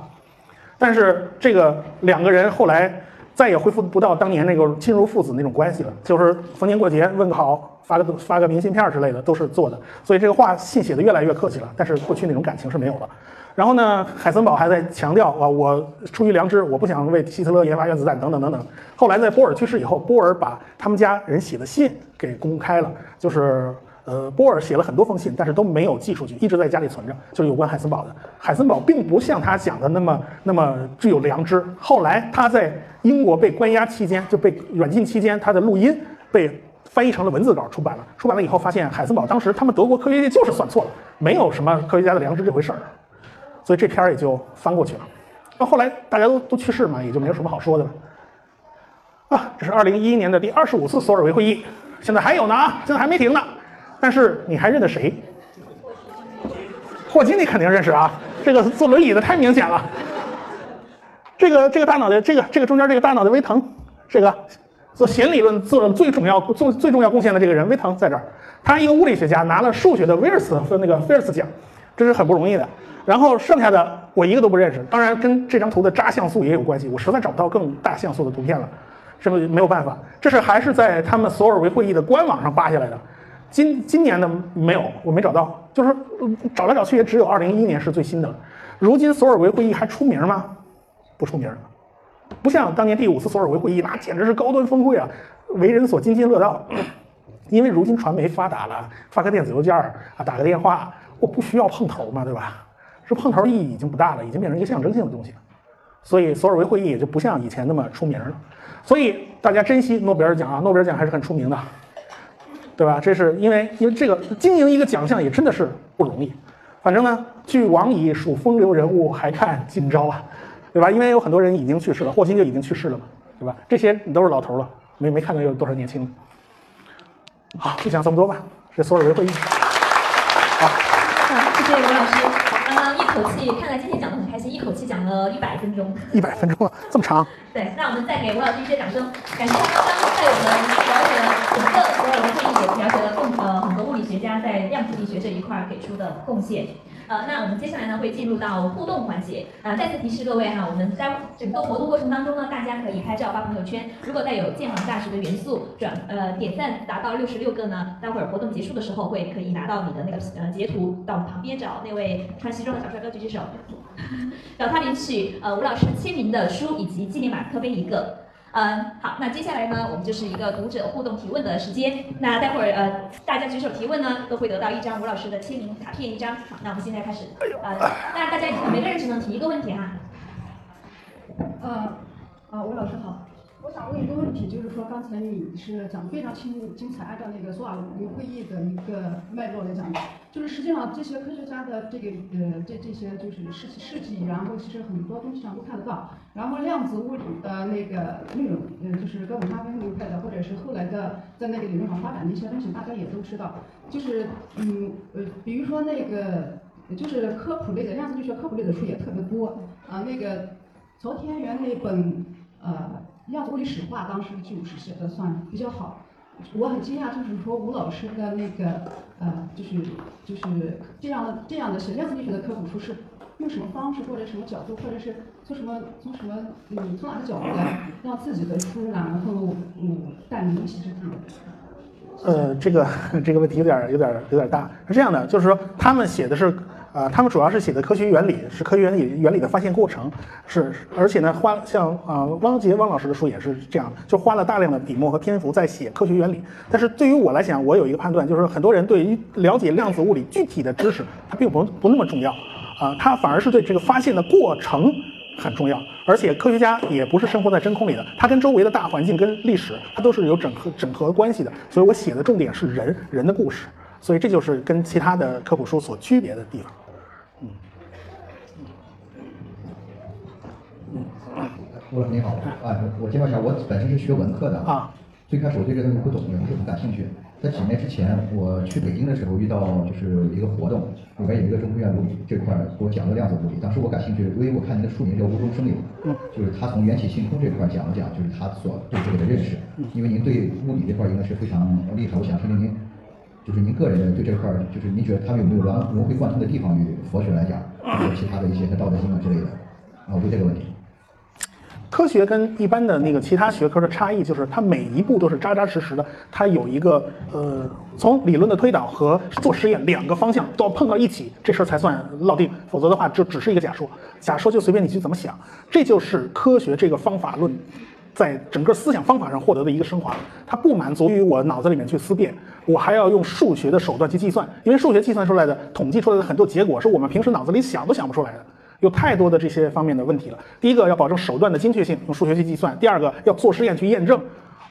但是这个两个人后来。再也恢复不到当年那个亲如父子那种关系了，就是逢年过节问个好，发个发个明信片之类的都是做的，所以这个话信写的越来越客气了，但是过去那种感情是没有了。然后呢，海森堡还在强调啊，我出于良知，我不想为希特勒研发原子弹等等等等。后来在波尔去世以后，波尔把他们家人写的信给公开了，就是。呃，波尔写了很多封信，但是都没有寄出去，一直在家里存着，就是有关海森堡的。海森堡并不像他讲的那么那么具有良知。后来他在英国被关押期间，就被软禁期间，他的录音被翻译成了文字稿出版了。出版了以后，发现海森堡当时他们德国科学界就是算错了，没有什么科学家的良知这回事儿，所以这篇儿也就翻过去了。到后来大家都都去世嘛，也就没有什么好说的了。啊，这是二零一一年的第二十五次索尔维会议，现在还有呢啊，现在还没停呢。但是你还认得谁？霍金你肯定认识啊，这个坐轮椅的太明显了。这个这个大脑袋，这个这个中间这个大脑袋微疼，这个做弦理论做了最重要做最重要贡献的这个人微疼在这儿，他一个物理学家拿了数学的威尔斯和那个菲尔兹奖，这是很不容易的。然后剩下的我一个都不认识，当然跟这张图的渣像素也有关系，我实在找不到更大像素的图片了，是不是没有办法？这是还是在他们索尔维会议的官网上扒下来的。今今年的没有，我没找到，就是找来找去也只有二零一一年是最新的了。如今索尔维会议还出名吗？不出名了，不像当年第五次索尔维会议，那简直是高端峰会啊，为人所津津乐道。因为如今传媒发达了，发个电子邮件啊，打个电话，我不需要碰头嘛，对吧？这碰头意义已经不大了，已经变成一个象征性的东西了。所以索尔维会议也就不像以前那么出名了。所以大家珍惜诺贝尔奖啊，诺贝尔奖还是很出名的。对吧？这是因为，因为这个经营一个奖项也真的是不容易。反正呢，据往矣数风流人物，还看今朝啊，对吧？因为有很多人已经去世了，霍金就已经去世了嘛，对吧？这些你都是老头了，没没看到有多少年轻的。好，就讲这么多吧。这索尔维会议。好，谢谢刘老师。刚刚一口气，看来今天讲的很开心，一口气讲了。了一百分钟。一百分钟啊，这么长？对，那我们再给吴老师一些掌声，感谢他刚刚在我们了解了整个所有的会议，也了解了共呃很多物理学家在量子力学这一块给出的贡献。呃，那我们接下来呢会进入到互动环节。呃，再次提示各位哈，我们在整个活动过程当中呢，大家可以拍照发朋友圈。如果带有建行大学的元素转呃点赞达到六十六个呢，待会儿活动结束的时候会可以拿到你的那个呃截图，到旁边找那位穿西装的小帅哥举举手，找他领取呃吴老师签名的书以及纪念马克杯一个。嗯，好，那接下来呢，我们就是一个读者互动提问的时间。那待会儿呃，大家举手提问呢，都会得到一张吴老师的签名卡片一张。好，那我们现在开始。呃，那大家每个人只能提一个问题哈。呃，啊，吴老师好，我想问一个问题，就是说刚才你是讲的非常清精彩，按照那个索尔维会议的一个脉络来讲的，就是实际上这些科学家的这个呃这这些就是事事迹，然后其实很多东西上都看得到，然后量子物理的那个内容，呃就是哥本哈根流派的，或者是后来的在那个理论上发展的一些东西，大家也都知道，就是嗯呃比如说那个就是科普类的量子力学科普类的书也特别多。啊那个。昨天元那本呃量子物理史话，当时就是写的算比较好。我很惊讶，就是说吴老师的那个呃，就是就是这样的这样的写量子力学的科普书是用什么方式或者什么角度，或者是从什么从什么嗯从哪个角度来让自己的书然后嗯带领一席之地。呃，这个这个问题有点有点有点大。是这样的，就是说他们写的是。啊，他们主要是写的科学原理，是科学原理原理的发现过程，是而且呢，花像啊汪杰汪老师的书也是这样，就花了大量的笔墨和篇幅在写科学原理。但是对于我来讲，我有一个判断，就是很多人对于了解量子物理具体的知识，它并不不那么重要，啊，它反而是对这个发现的过程很重要。而且科学家也不是生活在真空里的，他跟周围的大环境跟历史，它都是有整合整合关系的。所以我写的重点是人人的故事，所以这就是跟其他的科普书所区别的地方。吴老师你好，啊，我介绍一下，我本身是学文科的啊。最开始我对这个东西不懂，也不是很感兴趣。在几年之前，我去北京的时候遇到就是一个活动，里边有一个中科院物理这块给我讲了量子物理。当时我感兴趣，因为我看您的书名叫无中生有，就是他从缘起性空这块讲了讲，就是他所对这个的认识。因为您对物理这块应该是非常厉害，我想听听您，就是您个人的对这块，就是您觉得他们有没有融融会贯通的地方？与佛学来讲，或者其他的一些像道德经啊之类的，啊，我对这个问题。科学跟一般的那个其他学科的差异，就是它每一步都是扎扎实实的，它有一个呃，从理论的推导和做实验两个方向都要碰到一起，这事儿才算落定，否则的话就只是一个假说，假说就随便你去怎么想，这就是科学这个方法论，在整个思想方法上获得的一个升华，它不满足于我脑子里面去思辨，我还要用数学的手段去计算，因为数学计算出来的、统计出来的很多结果，是我们平时脑子里想都想不出来的。有太多的这些方面的问题了。第一个要保证手段的精确性，用数学去计算；第二个要做实验去验证。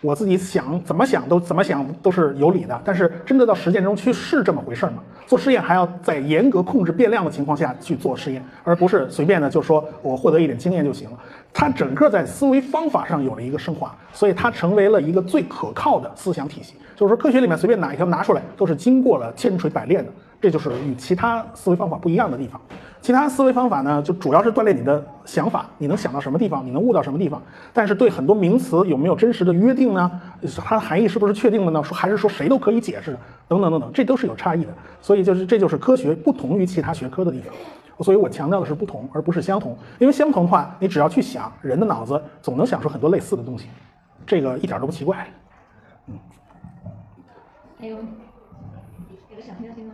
我自己想怎么想都怎么想都是有理的，但是真的到实践中去是这么回事吗？做实验还要在严格控制变量的情况下去做实验，而不是随便的就说我获得一点经验就行了。它整个在思维方法上有了一个升华，所以它成为了一个最可靠的思想体系。就是说，科学里面随便哪一条拿出来都是经过了千锤百炼的，这就是与其他思维方法不一样的地方。其他思维方法呢，就主要是锻炼你的想法，你能想到什么地方，你能悟到什么地方。但是对很多名词有没有真实的约定呢？它的含义是不是确定的呢？说还是说谁都可以解释，等等等等，这都是有差异的。所以就是这就是科学不同于其他学科的地方。所以我强调的是不同，而不是相同。因为相同的话，你只要去想，人的脑子总能想出很多类似的东西，这个一点都不奇怪。嗯。还有，有个小朋友听吗？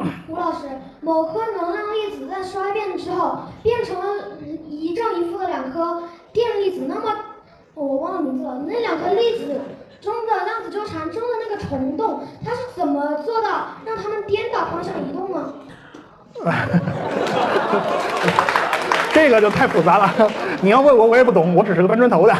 吴老师，某颗能量粒子在衰变之后变成了一正一负的两颗电粒子，那么我忘了名字了。那两颗粒子中的量子纠缠中的那个虫洞，它是怎么做到让它们颠倒方向移动呢？这个就太复杂了，你要问我我也不懂，我只是个搬砖头的。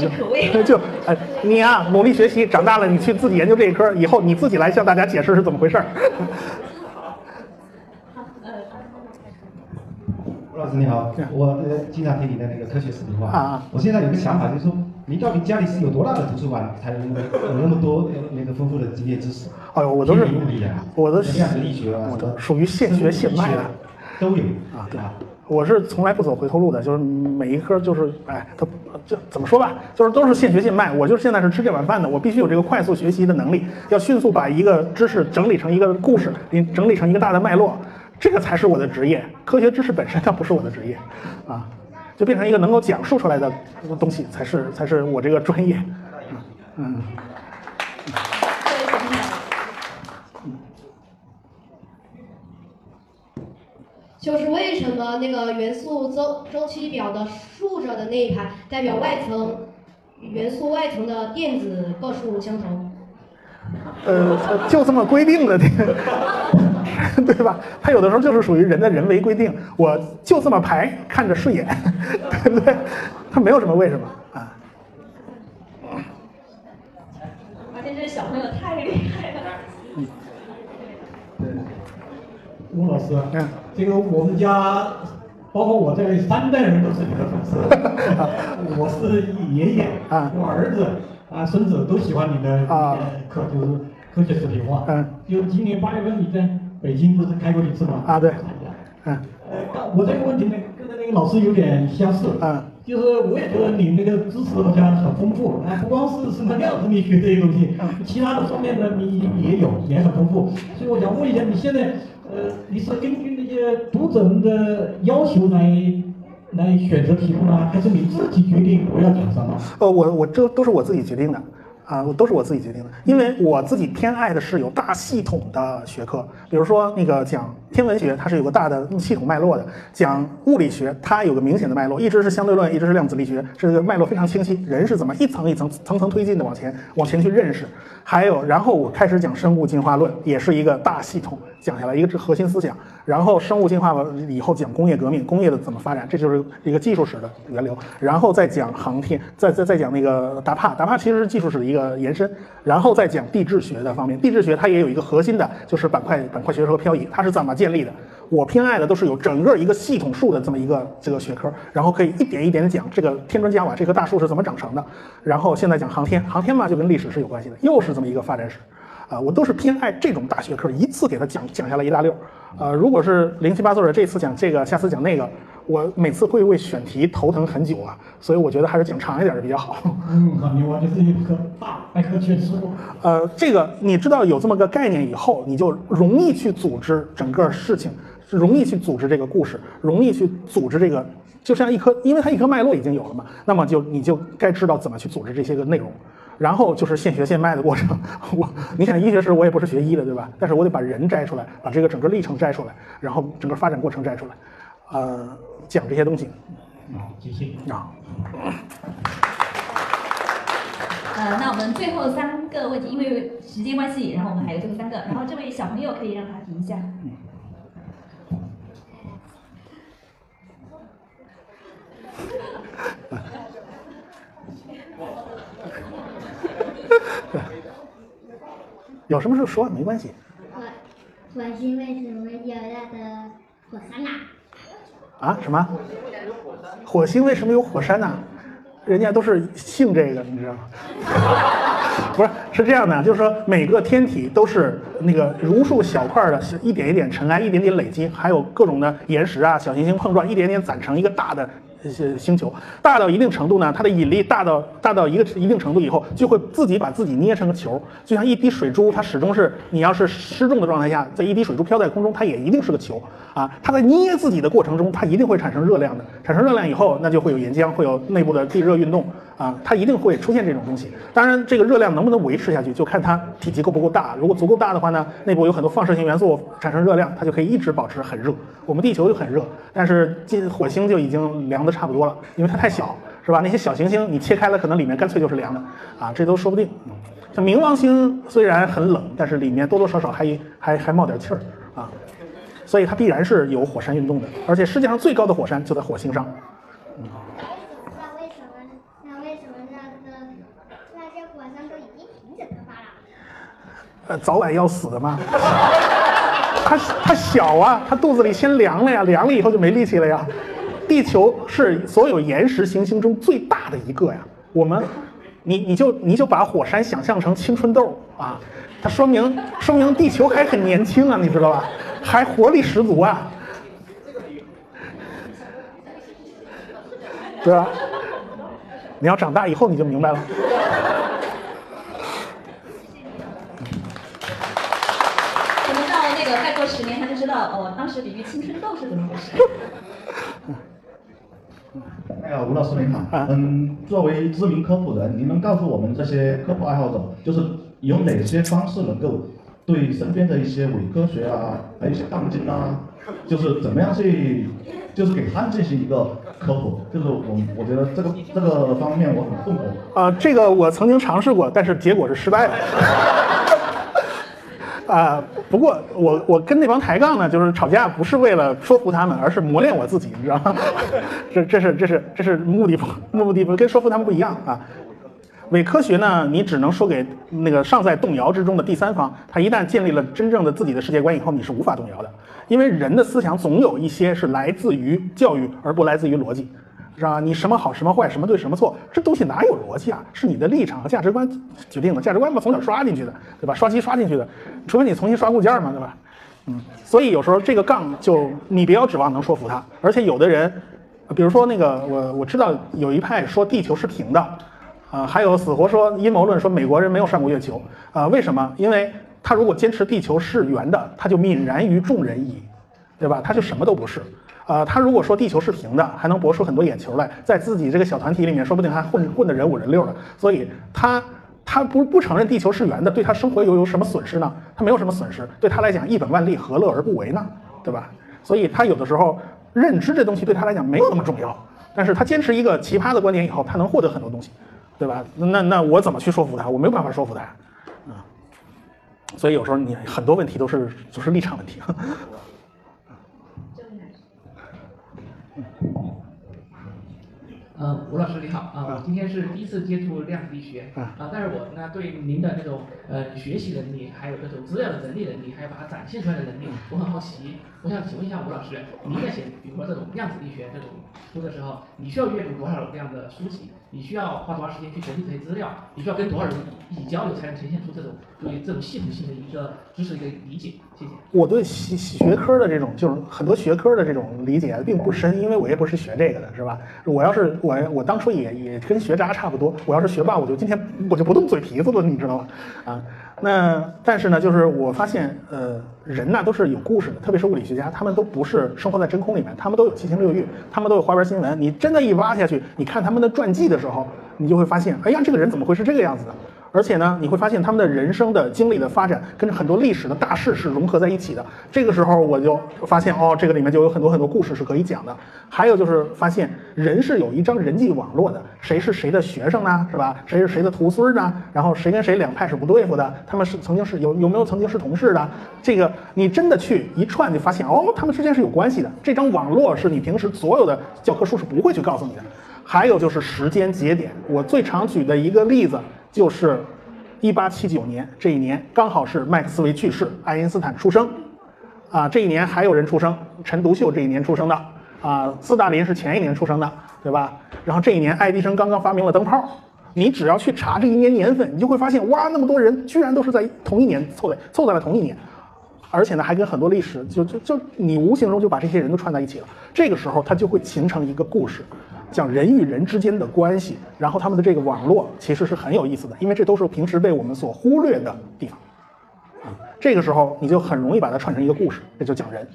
就 就哎，你啊，努力学习，长大了你去自己研究这一科，以后你自己来向大家解释是怎么回事儿。吴老师你好，我呃经常听你的那个科学视频化。啊啊！我现在有个想法，就是说，你到底家里是有多大的图书馆，才能有那么多那个丰富的职业知识？哎呦，我都是，我的量子力学啊，我的属于现学现卖的，都有啊，对啊。我是从来不走回头路的，就是每一科就是，哎，他就怎么说吧，就是都是现学现卖。我就是现在是吃这碗饭的，我必须有这个快速学习的能力，要迅速把一个知识整理成一个故事，你整理成一个大的脉络，这个才是我的职业。科学知识本身它不是我的职业，啊，就变成一个能够讲述出来的东西才是才是我这个专业，嗯。就是为什么那个元素周周期表的竖着的那一排代表外层元素外层的电子个数相同？呃，就这么规定的，对吧？它有的时候就是属于人的人为规定，我就这么排，看着顺眼，对不对？它没有什么为什么啊。啊现这小朋友太厉害了。对。吴老师，嗯，这个我们家，包括我这位三代人都是你的粉丝，我是爷爷，啊，我儿子啊，孙子都喜欢你的啊。科，就是科学视频化，嗯，就今年八月份你在北京不是开过一次吗？啊，对，嗯，呃，我这个问题呢，跟那个老师有点相似，嗯。就是我也觉得你那个知识好像很丰富啊，不光是什么量子力学这些东西，其他的方面呢你也有，也很丰富。所以我想问一下，你现在呃，你是根据那些读者们的要求来来选择题目呢，还是你自己决定我要讲什么？呃，我我这都是我自己决定的。啊，都是我自己决定的，因为我自己偏爱的是有大系统的学科，比如说那个讲天文学，它是有个大的系统脉络的；讲物理学，它有个明显的脉络，一直是相对论，一直是量子力学，这个脉络非常清晰。人是怎么一层一层、层层推进的往前往前去认识？还有，然后我开始讲生物进化论，也是一个大系统讲下来，一个是核心思想。然后生物进化完以后讲工业革命，工业的怎么发展，这就是一个技术史的源流。然后再讲航天，再再再讲那个达帕，达帕其实是技术史的一个延伸。然后再讲地质学的方面，地质学它也有一个核心的，就是板块板块学说和漂移，它是怎么建立的？我偏爱的都是有整个一个系统树的这么一个这个学科，然后可以一点一点的讲这个天砖加瓦这棵大树是怎么长成的。然后现在讲航天，航天嘛就跟历史是有关系的，又是这么一个发展史。啊，我都是偏爱这种大学科，一次给他讲讲下来一大溜。呃，如果是零七八碎的，这次讲这个，下次讲那个，我每次会为选题头疼很久啊。所以我觉得还是讲长一点的比较好。嗯，好，你完全是一个大百科全书。呃，这个你知道有这么个概念以后，你就容易去组织整个事情，容易去组织这个故事，容易去组织这个，就像一颗，因为它一颗脉络已经有了嘛，那么就你就该知道怎么去组织这些个内容。然后就是现学现卖的过程。我，你想医学史，我也不是学医的，对吧？但是我得把人摘出来，把这个整个历程摘出来，然后整个发展过程摘出来，呃，讲这些东西。好，谢谢。啊。呃，那我们最后三个问题，因为时间关系，然后我们还有最后三个，然后这位小朋友可以让他提一下。有什么事说，没关系。火火星为什么有那个火山呐？啊？什么？火星为什么有火山呢？人家都是信这个，你知道吗？不是，是这样的，就是说每个天体都是那个如数小块的，一点一点尘埃，一点点累积，还有各种的岩石啊、小行星碰撞，一点点攒成一个大的。这些星球大到一定程度呢，它的引力大到大到一个一定程度以后，就会自己把自己捏成个球，就像一滴水珠，它始终是你要是失重的状态下，在一滴水珠飘在空中，它也一定是个球啊。它在捏自己的过程中，它一定会产生热量的，产生热量以后，那就会有岩浆，会有内部的地热运动啊，它一定会出现这种东西。当然，这个热量能不能维持下去，就看它体积够不够大。如果足够大的话呢，内部有很多放射性元素产生热量，它就可以一直保持很热。我们地球就很热，但是进火星就已经凉的差不多了，因为它太小，是吧？那些小行星你切开了，可能里面干脆就是凉的，啊，这都说不定。像冥王星虽然很冷，但是里面多多少少还还还冒点气儿啊，所以它必然是有火山运动的，而且世界上最高的火山就在火星上。嗯为什么？那为什么那个那些火山都已经停止喷发了？呃，早晚要死的吗？它它小啊，它肚子里先凉了呀，凉了以后就没力气了呀。地球是所有岩石行星中最大的一个呀，我们，你你就你就把火山想象成青春痘啊，它说明说明地球还很年轻啊，你知道吧？还活力十足啊，对吧？你要长大以后你就明白了。道哦，当时比喻青春痘是怎么回事。那个吴老师您好，嗯，作为知名科普人，您能告诉我们这些科普爱好者，就是有哪些方式能够对身边的一些伪科学啊，还有一些杠精啊，就是怎么样去，就是给他们进行一个科普？就是我我觉得这个这个方面我很困惑。啊，这个我曾经尝试过，但是结果是失败的。啊，不过我我跟那帮抬杠呢，就是吵架不是为了说服他们，而是磨练我自己，你知道吗？这这是这是这是目的不目的不跟说服他们不一样啊。伪科学呢，你只能说给那个尚在动摇之中的第三方，他一旦建立了真正的自己的世界观以后，你是无法动摇的，因为人的思想总有一些是来自于教育，而不来自于逻辑。是吧？你什么好，什么坏，什么对，什么错，这东西哪有逻辑啊？是你的立场和价值观决定的。价值观嘛，从小刷进去的，对吧？刷机刷进去的，除非你重新刷固件嘛，对吧？嗯，所以有时候这个杠就你不要指望能说服他。而且有的人，比如说那个我我知道有一派说地球是平的，啊，还有死活说阴谋论说美国人没有上过月球，啊，为什么？因为他如果坚持地球是圆的，他就泯然于众人矣，对吧？他就什么都不是。呃，他如果说地球是平的，还能博出很多眼球来，在自己这个小团体里面，说不定还混混的人五人六的。所以他他不不承认地球是圆的，对他生活又有什么损失呢？他没有什么损失，对他来讲一本万利，何乐而不为呢？对吧？所以他有的时候认知这东西对他来讲没有那么重要，但是他坚持一个奇葩的观点以后，他能获得很多东西，对吧？那那我怎么去说服他？我没有办法说服他，啊。所以有时候你很多问题都是就是立场问题。呃，吴老师你好啊，我今天是第一次接触量子力学啊，但是我呢对您的那种呃学习能力，还有这种资料的整理能力，还有把它展现出来的能力，我很好奇。我想请问一下吴老师，您在写比如说这种量子力学这种书的时候，你需要阅读多少这样的书籍？你需要花多长时间去整理这些资料？你需要跟多少人一起交流才能呈现出这种对于这种系统性的一个知识的一个理解？谢谢。我对学学科的这种就是很多学科的这种理解并不深，因为我也不是学这个的，是吧？我要是我我当初也也跟学渣差不多，我要是学霸，我就今天我就不动嘴皮子了，你知道吗？啊。那但是呢，就是我发现，呃，人呢都是有故事的，特别是物理学家，他们都不是生活在真空里面，他们都有七情六欲，他们都有花边新闻。你真的一挖下去，你看他们的传记的时候，你就会发现，哎呀，这个人怎么会是这个样子的？而且呢，你会发现他们的人生的经历的发展跟很多历史的大事是融合在一起的。这个时候我就发现，哦，这个里面就有很多很多故事是可以讲的。还有就是发现人是有一张人际网络的，谁是谁的学生呢？是吧？谁是谁的徒孙呢？然后谁跟谁两派是不对付的？他们是曾经是有有没有曾经是同事的？这个你真的去一串就发现，哦，他们之间是有关系的。这张网络是你平时所有的教科书是不会去告诉你的。还有就是时间节点，我最常举的一个例子。就是一八七九年这一年，刚好是麦克斯韦去世，爱因斯坦出生，啊，这一年还有人出生，陈独秀这一年出生的，啊，斯大林是前一年出生的，对吧？然后这一年爱迪生刚刚发明了灯泡，你只要去查这一年年份，你就会发现，哇，那么多人居然都是在同一年凑在凑在了同一年，而且呢，还跟很多历史，就就就你无形中就把这些人都串在一起了，这个时候它就会形成一个故事。讲人与人之间的关系，然后他们的这个网络其实是很有意思的，因为这都是平时被我们所忽略的地方。啊，这个时候你就很容易把它串成一个故事，这就讲人。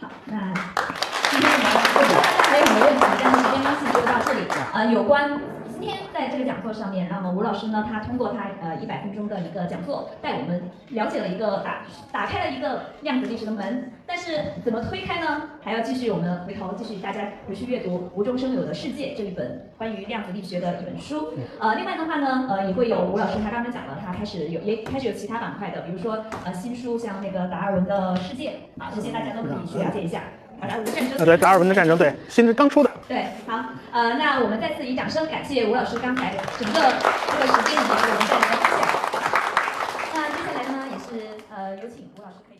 好，那今天我们还有没有问题，今天时间关系就到这里。呃，有关。今天在这个讲座上面，那么吴老师呢，他通过他呃一百分钟的一个讲座，带我们了解了一个打打开了一个量子力学的门。但是怎么推开呢？还要继续我们回头继续大家回去阅读《无中生有的世界》这一本关于量子力学的一本书。呃，另外的话呢，呃也会有吴老师他刚刚讲了，他开始有也开始有其他板块的，比如说呃新书像那个达尔文的世界，啊这些大家都可以去了解一下。达尔文的战争，对达尔文的战争，对，新刚出的。对，好，呃，那我们再次以掌声感谢吴老师刚才整个这个时间以及我们带来的分享。那接下来呢，也是呃有请吴老师。